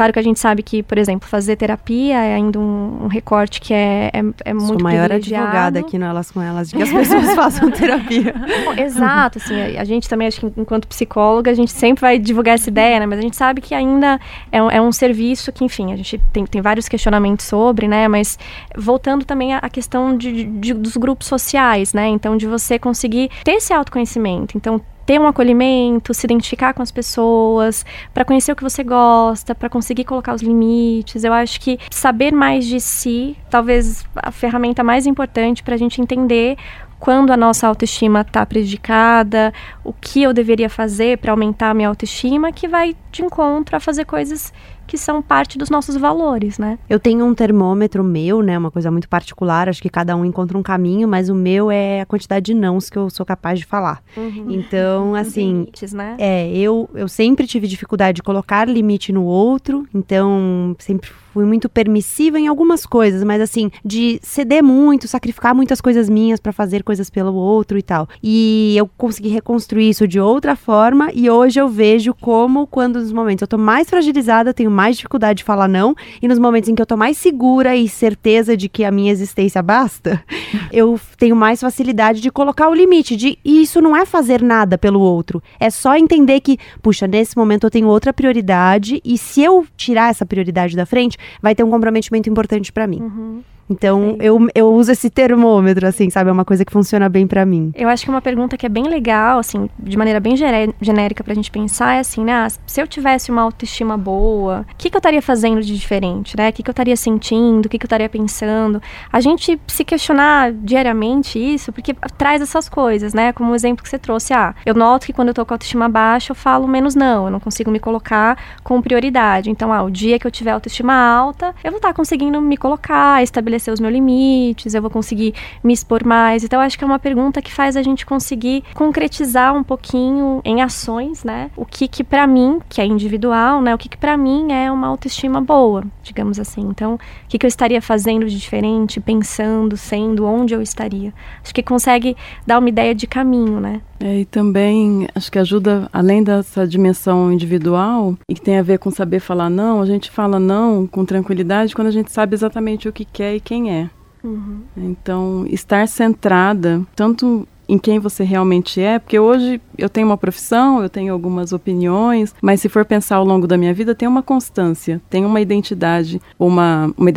Claro que a gente sabe que, por exemplo, fazer terapia é ainda um, um recorte que é, é, é muito Sou maior advogada aqui no Elas com Elas, de que as pessoas façam terapia. Exato, assim, a, a, gente também, acho que enquanto psicóloga, a gente sempre vai divulgar essa ideia, né? Mas a gente sabe que ainda é um, é um serviço que, enfim, a gente tem, tem vários questionamentos sobre, né? Mas voltando também à questão de, de, dos grupos sociais, né? Então, de você conseguir ter esse autoconhecimento. Então, ter um acolhimento, se identificar com as pessoas, para conhecer o que você gosta, para conseguir colocar os limites. Eu acho que saber mais de si, talvez a ferramenta mais importante para a gente entender quando a nossa autoestima está prejudicada, o que eu deveria fazer para aumentar a minha autoestima, que vai de encontro a fazer coisas que são parte dos nossos valores, né? Eu tenho um termômetro meu, né? Uma coisa muito particular, acho que cada um encontra um caminho, mas o meu é a quantidade de nãos que eu sou capaz de falar. Uhum. Então, assim. Limites, né? É, eu, eu sempre tive dificuldade de colocar limite no outro, então sempre fui muito permissiva em algumas coisas, mas assim, de ceder muito, sacrificar muitas coisas minhas para fazer coisas pelo outro e tal. E eu consegui reconstruir isso de outra forma e hoje eu vejo como quando nos momentos eu tô mais fragilizada, tenho mais dificuldade de falar não, e nos momentos em que eu tô mais segura e certeza de que a minha existência basta, eu tenho mais facilidade de colocar o limite de isso não é fazer nada pelo outro, é só entender que, puxa, nesse momento eu tenho outra prioridade e se eu tirar essa prioridade da frente, vai ter um comprometimento importante para mim. Uhum. Então, eu, eu uso esse termômetro, assim, sabe? É uma coisa que funciona bem para mim. Eu acho que uma pergunta que é bem legal, assim, de maneira bem genérica pra gente pensar é assim, né? Ah, se eu tivesse uma autoestima boa, o que, que eu estaria fazendo de diferente, né? O que, que eu estaria sentindo, o que, que eu estaria pensando? A gente se questionar diariamente isso, porque traz essas coisas, né? Como o exemplo que você trouxe. Ah, eu noto que quando eu tô com a autoestima baixa, eu falo menos não, eu não consigo me colocar com prioridade. Então, ah, o dia que eu tiver autoestima alta, eu vou estar tá conseguindo me colocar, estabelecer estabelecer os meus limites, eu vou conseguir me expor mais. Então, acho que é uma pergunta que faz a gente conseguir concretizar um pouquinho em ações, né? O que que para mim, que é individual, né? O que que para mim é uma autoestima boa, digamos assim. Então, o que que eu estaria fazendo de diferente, pensando, sendo, onde eu estaria? Acho que consegue dar uma ideia de caminho, né? É, e também acho que ajuda, além dessa dimensão individual, e que tem a ver com saber falar não, a gente fala não com tranquilidade quando a gente sabe exatamente o que quer e quem é. Uhum. Então, estar centrada, tanto em quem você realmente é, porque hoje eu tenho uma profissão, eu tenho algumas opiniões, mas se for pensar ao longo da minha vida, tem uma constância, tem uma identidade, uma, uma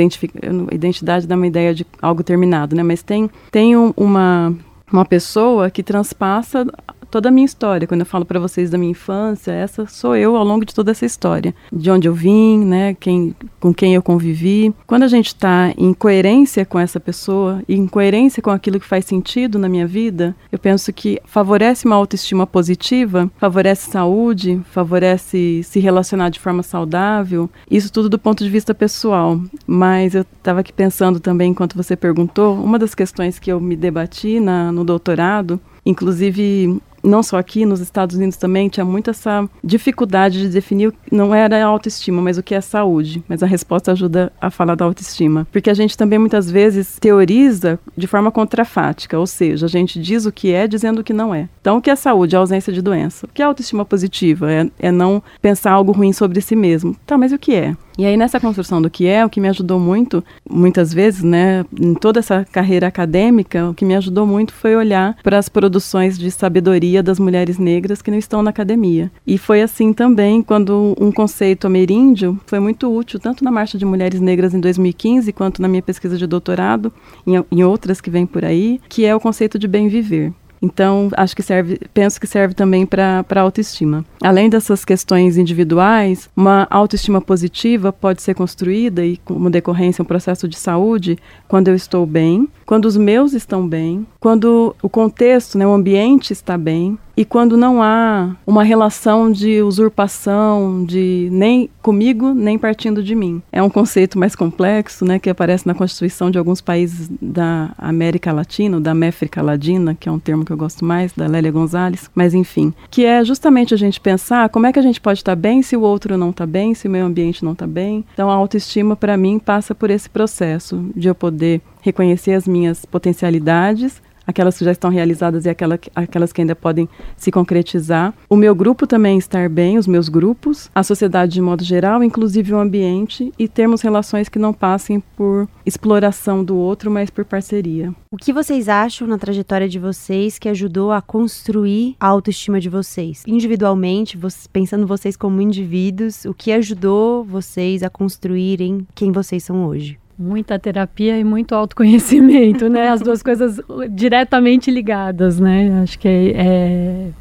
identidade dá uma ideia de algo terminado, né? Mas tem, tem uma uma pessoa que transpassa toda a minha história. Quando eu falo para vocês da minha infância, essa sou eu ao longo de toda essa história. De onde eu vim, né, quem, com quem eu convivi. Quando a gente está em coerência com essa pessoa em coerência com aquilo que faz sentido na minha vida, eu penso que favorece uma autoestima positiva, favorece saúde, favorece se relacionar de forma saudável. Isso tudo do ponto de vista pessoal. Mas eu estava aqui pensando também, enquanto você perguntou, uma das questões que eu me debati na, no doutorado Inclusive, não só aqui, nos Estados Unidos também, tinha muito essa dificuldade de definir, não era autoestima, mas o que é saúde. Mas a resposta ajuda a falar da autoestima. Porque a gente também muitas vezes teoriza de forma contrafática, ou seja, a gente diz o que é dizendo o que não é. Então, o que é saúde? A ausência de doença. O que é autoestima positiva? É, é não pensar algo ruim sobre si mesmo. Tá, mas o que é? E aí, nessa construção do que é, o que me ajudou muito, muitas vezes, né, em toda essa carreira acadêmica, o que me ajudou muito foi olhar para as produções de sabedoria das mulheres negras que não estão na academia. E foi assim também quando um conceito ameríndio foi muito útil, tanto na Marcha de Mulheres Negras em 2015, quanto na minha pesquisa de doutorado, em, em outras que vêm por aí, que é o conceito de bem viver. Então, acho que serve, penso que serve também para a autoestima. Além dessas questões individuais, uma autoestima positiva pode ser construída e, como decorrência, um processo de saúde quando eu estou bem, quando os meus estão bem, quando o contexto, né, o ambiente está bem, e quando não há uma relação de usurpação, de nem comigo, nem partindo de mim. É um conceito mais complexo, né, que aparece na Constituição de alguns países da América Latina, da Méfrica Ladina, que é um termo que eu gosto mais, da Lélia Gonzalez, mas enfim, que é justamente a gente pensar como é que a gente pode estar bem se o outro não está bem, se o meio ambiente não está bem. Então a autoestima para mim passa por esse processo de eu poder reconhecer as minhas potencialidades, aquelas que já estão realizadas e aquela, aquelas que ainda podem se concretizar. O meu grupo também estar bem, os meus grupos, a sociedade de modo geral, inclusive o ambiente, e termos relações que não passem por exploração do outro, mas por parceria. O que vocês acham na trajetória de vocês que ajudou a construir a autoestima de vocês? Individualmente, pensando vocês como indivíduos, o que ajudou vocês a construírem quem vocês são hoje? Muita terapia e muito autoconhecimento, né? As duas coisas diretamente ligadas, né? Acho que é, é,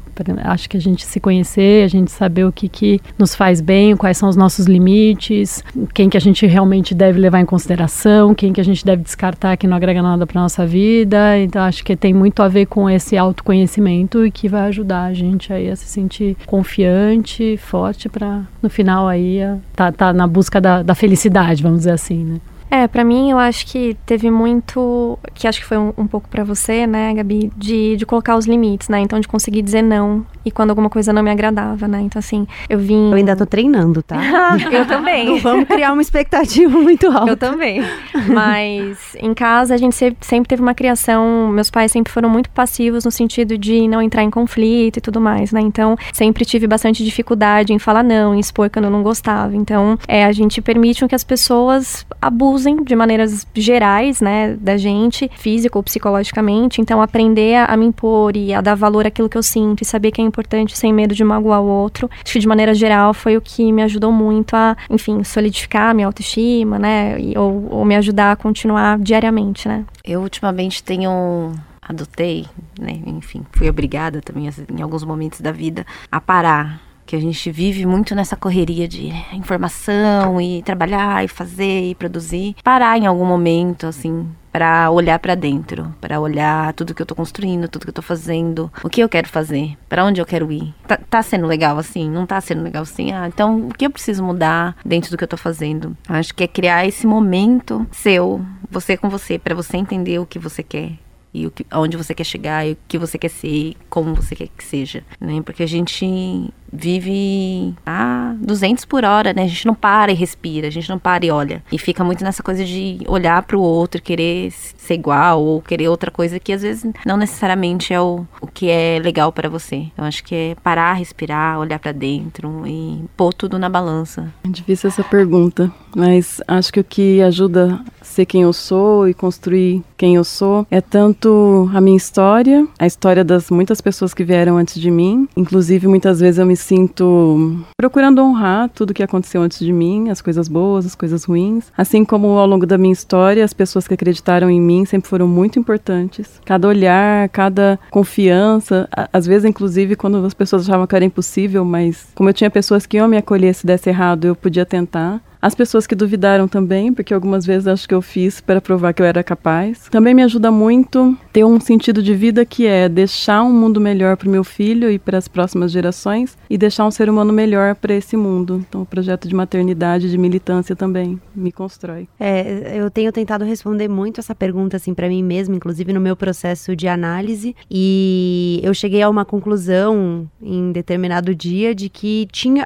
acho que a gente se conhecer, a gente saber o que, que nos faz bem, quais são os nossos limites, quem que a gente realmente deve levar em consideração, quem que a gente deve descartar que não agrega nada para nossa vida. Então acho que tem muito a ver com esse autoconhecimento e que vai ajudar a gente aí a se sentir confiante, forte para no final aí tá, tá na busca da, da felicidade, vamos dizer assim, né? É, para mim eu acho que teve muito, que acho que foi um, um pouco para você, né, Gabi, de, de colocar os limites, né? Então de conseguir dizer não e quando alguma coisa não me agradava, né? Então assim, eu vim. Eu ainda tô treinando, tá? eu também. Não vamos criar uma expectativa muito alta. Eu também. Mas em casa a gente sempre teve uma criação, meus pais sempre foram muito passivos no sentido de não entrar em conflito e tudo mais, né? Então sempre tive bastante dificuldade em falar não, em expor quando eu não gostava. Então é, a gente permite que as pessoas abusem de maneiras gerais, né, da gente, físico ou psicologicamente. Então, aprender a, a, me impor e a dar valor àquilo que eu sinto e saber que é importante sem medo de magoar o outro. Acho que de maneira geral foi o que me ajudou muito a, enfim, solidificar a minha autoestima, né, e, ou, ou me ajudar a continuar diariamente, né. Eu ultimamente tenho adotei, né, enfim, fui obrigada também em alguns momentos da vida a parar que a gente vive muito nessa correria de informação e trabalhar e fazer e produzir, parar em algum momento, assim, para olhar para dentro, para olhar tudo que eu tô construindo, tudo que eu tô fazendo, o que eu quero fazer, para onde eu quero ir. Tá, tá, sendo legal assim? Não tá sendo legal assim? Ah, então o que eu preciso mudar dentro do que eu tô fazendo? Acho que é criar esse momento seu, você com você, para você entender o que você quer, e o que, aonde você quer chegar e o que você quer ser, como você quer que seja, né? Porque a gente vive a 200 por hora, né? A gente não para e respira, a gente não para e olha. E fica muito nessa coisa de olhar para o outro, querer ser igual ou querer outra coisa que às vezes não necessariamente é o, o que é legal para você. Eu acho que é parar, respirar, olhar para dentro e pôr tudo na balança. É difícil essa pergunta, mas acho que o que ajuda a ser quem eu sou e construir quem eu sou é tanto a minha história, a história das muitas pessoas que vieram antes de mim, inclusive muitas vezes eu me sinto procurando honrar tudo que aconteceu antes de mim, as coisas boas, as coisas ruins. Assim como ao longo da minha história, as pessoas que acreditaram em mim sempre foram muito importantes. Cada olhar, cada confiança, às vezes, inclusive, quando as pessoas achavam que era impossível, mas como eu tinha pessoas que iam me acolher se desse errado, eu podia tentar As pessoas que duvidaram também, porque algumas vezes acho que eu fiz para provar que eu era capaz. Também me ajuda muito ter um sentido de vida que é deixar um mundo melhor para o meu filho e para as próximas gerações e deixar um ser humano melhor para esse mundo. Então, o projeto de maternidade, de militância também me constrói. É, eu tenho tentado responder muito essa pergunta assim para mim mesma, inclusive no meu processo de análise, e eu cheguei a uma conclusão em determinado dia de que tinha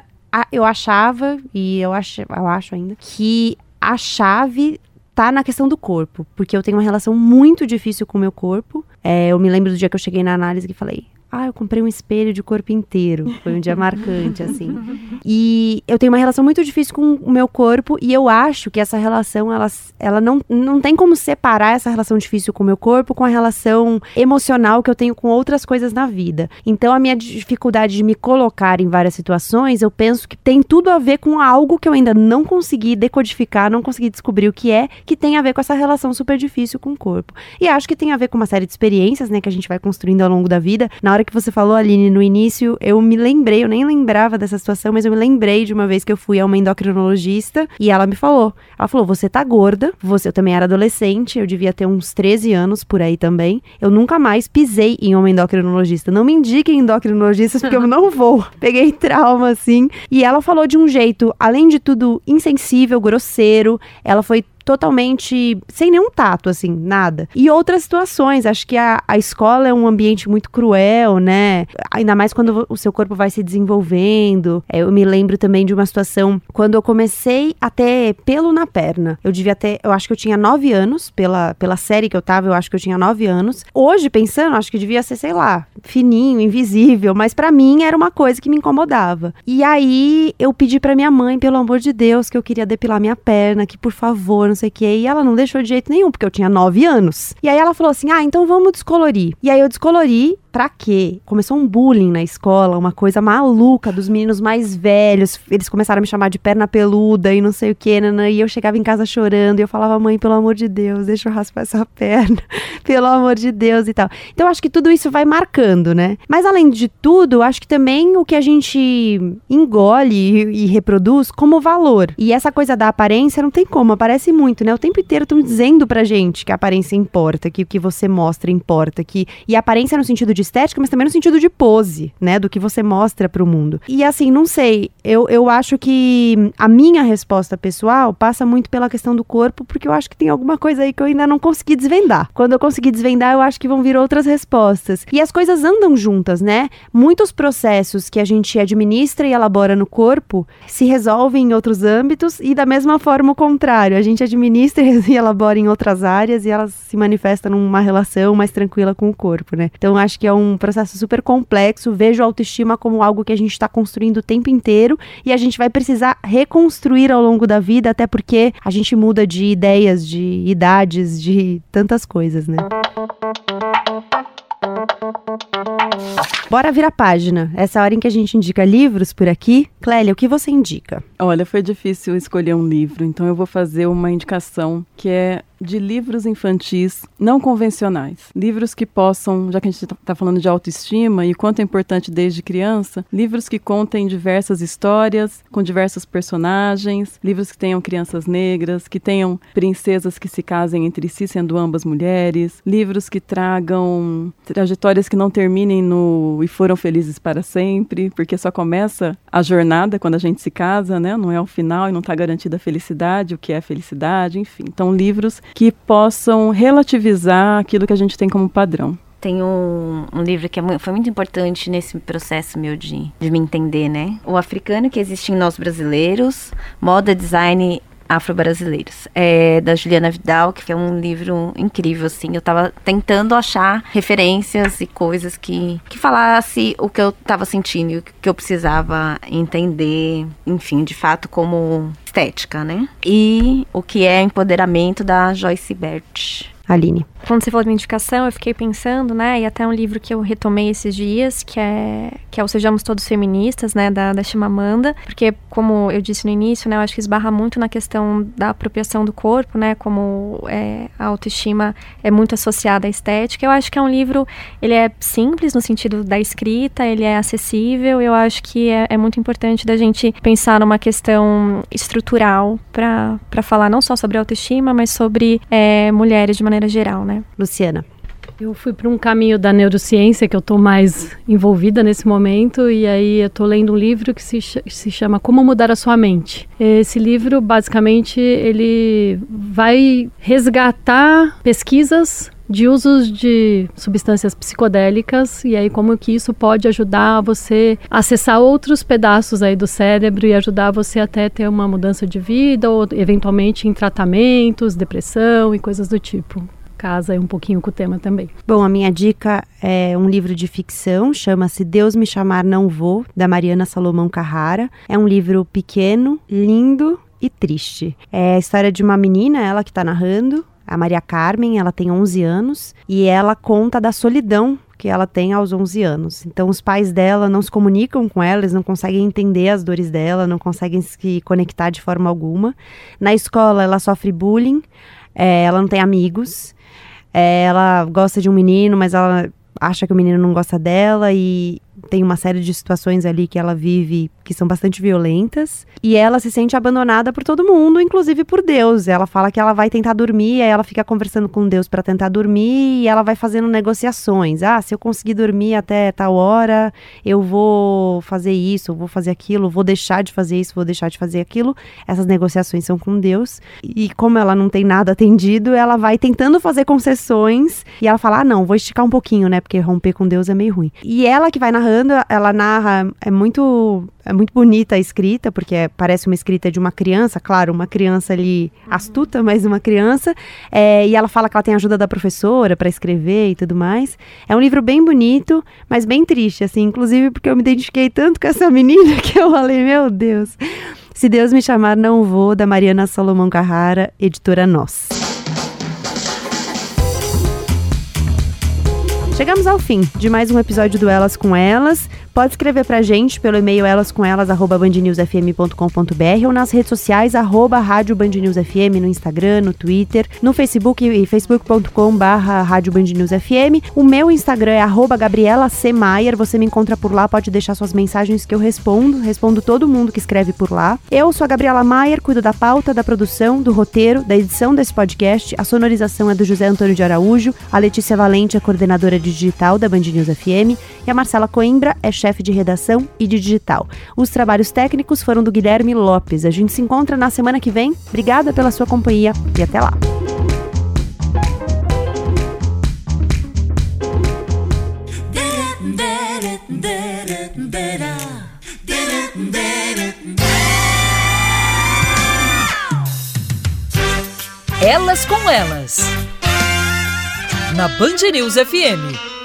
eu achava, e eu acho, eu acho ainda, que a chave tá na questão do corpo. Porque eu tenho uma relação muito difícil com o meu corpo. É, eu me lembro do dia que eu cheguei na análise que falei: ah, eu comprei um espelho de corpo inteiro. Foi um dia marcante, assim. E eu tenho uma relação muito difícil com o meu corpo e eu acho que essa relação, ela, ela não, não tem como separar essa relação difícil com o meu corpo com a relação emocional que eu tenho com outras coisas na vida. Então, a minha dificuldade de me colocar em várias situações, eu penso que tem tudo a ver com algo que eu ainda não consegui decodificar, não consegui descobrir o que é, que tem a ver com essa relação super difícil com o corpo. E acho que tem a ver com uma série de experiências, né, que a gente vai construindo ao longo da vida. Na hora que você falou, Aline, no início, eu me lembrei, eu nem lembrava dessa situação, mas eu me lembrei de uma vez que eu fui a uma endocrinologista e ela me falou. Ela falou: você tá gorda, você eu também era adolescente, eu devia ter uns 13 anos por aí também. Eu nunca mais pisei em uma endocrinologista. Não me indiquem endocrinologistas, porque eu não vou. Peguei trauma, assim. E ela falou de um jeito, além de tudo, insensível, grosseiro. Ela foi totalmente sem nenhum tato, assim, nada. E outras situações, acho que a, a escola é um ambiente muito cruel, né? Ainda mais quando o seu corpo vai se desenvolvendo. É, eu me lembro também de uma situação quando eu comecei a ter pelo na perna. Eu devia ter, eu acho que eu tinha nove anos, pela, pela série que eu tava, eu acho que eu tinha nove anos. Hoje, pensando, acho que devia ser, sei lá, fininho, invisível, mas para mim era uma coisa que me incomodava. E aí eu pedi para minha mãe, pelo amor de Deus, que eu queria depilar minha perna, que por favor, não sei o que. E ela não deixou de jeito nenhum, porque eu tinha 9 anos. E aí ela falou assim: ah, então vamos descolorir. E aí eu descolori pra quê? Começou um bullying na escola, uma coisa maluca dos meninos mais velhos. Eles começaram a me chamar de perna peluda e não sei o que, e eu chegava em casa chorando e eu falava, mãe, pelo amor de Deus, deixa eu raspar essa perna, pelo amor de Deus e tal. Então acho que tudo isso vai marcando, né? Mas além de tudo, acho que também o que a gente engole e, e reproduz como valor. E essa coisa da aparência não tem como, aparece muito, né? O tempo inteiro estão dizendo pra gente que a aparência importa, que o que você mostra importa, que e aparência no sentido de estética, mas também no sentido de pose, né? Do que você mostra para o mundo. E assim, não sei, eu, eu acho que a minha resposta pessoal passa muito pela questão do corpo, porque eu acho que tem alguma coisa aí que eu ainda não consegui desvendar. Quando eu conseguir desvendar, eu acho que vão vir outras respostas. E as coisas andam juntas, né? Muitos processos que a gente administra e elabora no corpo se resolvem em outros âmbitos e da mesma forma o contrário. A gente administra e elabora em outras áreas e elas se manifestam numa relação mais tranquila com o corpo, né? Então acho que é um processo super complexo. Vejo a autoestima como algo que a gente está construindo o tempo inteiro e a gente vai precisar reconstruir ao longo da vida, até porque a gente muda de ideias, de idades, de tantas coisas, né? Bora virar página. Essa hora em que a gente indica livros por aqui. Clélia, o que você indica? Olha, foi difícil escolher um livro, então eu vou fazer uma indicação que é de livros infantis não convencionais. Livros que possam, já que a gente está falando de autoestima e quanto é importante desde criança, livros que contem diversas histórias, com diversos personagens, livros que tenham crianças negras, que tenham princesas que se casem entre si, sendo ambas mulheres, livros que tragam trajetórias que não terminem no e foram felizes para sempre, porque só começa a jornada quando a gente se casa, né? Não é o final e não está garantida a felicidade, o que é felicidade, enfim. Então, livros que possam relativizar aquilo que a gente tem como padrão. Tem um, um livro que é, foi muito importante nesse processo meu de, de me entender, né? O Africano que existe em Nós Brasileiros, Moda, Design afro-brasileiros. É da Juliana Vidal, que é um livro incrível, assim. Eu tava tentando achar referências e coisas que, que falasse o que eu tava sentindo o que eu precisava entender, enfim, de fato, como estética, né? E o que é empoderamento da Joyce Bert. Aline? Quando você falou de identificação, eu fiquei pensando, né, e até um livro que eu retomei esses dias, que é, que é o Sejamos Todos Feministas, né, da, da Chimamanda, porque, como eu disse no início, né, eu acho que esbarra muito na questão da apropriação do corpo, né, como é, a autoestima é muito associada à estética. Eu acho que é um livro, ele é simples no sentido da escrita, ele é acessível, eu acho que é, é muito importante da gente pensar numa questão estrutural para falar não só sobre autoestima, mas sobre é, mulheres de maneira geral, né. Luciana. Eu fui para um caminho da neurociência que eu estou mais envolvida nesse momento e aí eu estou lendo um livro que se, se chama Como Mudar a Sua Mente. Esse livro, basicamente, ele vai resgatar pesquisas de usos de substâncias psicodélicas e aí como que isso pode ajudar você a acessar outros pedaços aí do cérebro e ajudar você até ter uma mudança de vida ou eventualmente em tratamentos, depressão e coisas do tipo casa um pouquinho com o tema também. Bom, a minha dica é um livro de ficção, chama-se Deus Me Chamar Não Vou, da Mariana Salomão Carrara. É um livro pequeno, lindo e triste. É a história de uma menina, ela que está narrando, a Maria Carmen, ela tem 11 anos e ela conta da solidão que ela tem aos 11 anos. Então, os pais dela não se comunicam com ela, eles não conseguem entender as dores dela, não conseguem se conectar de forma alguma. Na escola, ela sofre bullying, é, ela não tem amigos. É, ela gosta de um menino, mas ela acha que o menino não gosta dela e tem uma série de situações ali que ela vive que são bastante violentas. E ela se sente abandonada por todo mundo, inclusive por Deus. Ela fala que ela vai tentar dormir, aí ela fica conversando com Deus para tentar dormir e ela vai fazendo negociações. Ah, se eu conseguir dormir até tal hora, eu vou fazer isso, vou fazer aquilo, vou deixar de fazer isso, vou deixar de fazer aquilo. Essas negociações são com Deus. E como ela não tem nada atendido, ela vai tentando fazer concessões e ela fala: ah, não, vou esticar um pouquinho, né? Porque romper com Deus é meio ruim. E ela que vai narrando, ela narra, é muito é muito bonita a escrita, porque é, parece uma escrita de uma criança, claro, uma criança ali uhum. astuta, mas uma criança. É, e ela fala que ela tem ajuda da professora para escrever e tudo mais. É um livro bem bonito, mas bem triste, assim, inclusive porque eu me identifiquei tanto com essa menina que eu falei, meu Deus. Se Deus me chamar, não vou, da Mariana Salomão Carrara, editora Nós. Chegamos ao fim de mais um episódio do Elas com Elas. Pode escrever pra gente pelo e-mail elascomelas@bandnewsfm.com.br ou nas redes sociais arroba Rádio Band News FM no Instagram, no Twitter, no Facebook e facebook.com Rádio Band News FM. O meu Instagram é arroba Gabriela C. Maier. Você me encontra por lá, pode deixar suas mensagens que eu respondo. Respondo todo mundo que escreve por lá. Eu sou a Gabriela Maier, cuido da pauta, da produção, do roteiro, da edição desse podcast. A sonorização é do José Antônio de Araújo. A Letícia Valente é coordenadora digital da Band News FM. E a Marcela Coimbra é chefe de redação e de digital. Os trabalhos técnicos foram do Guilherme Lopes. A gente se encontra na semana que vem. Obrigada pela sua companhia e até lá. Elas com Elas. Na Band News FM.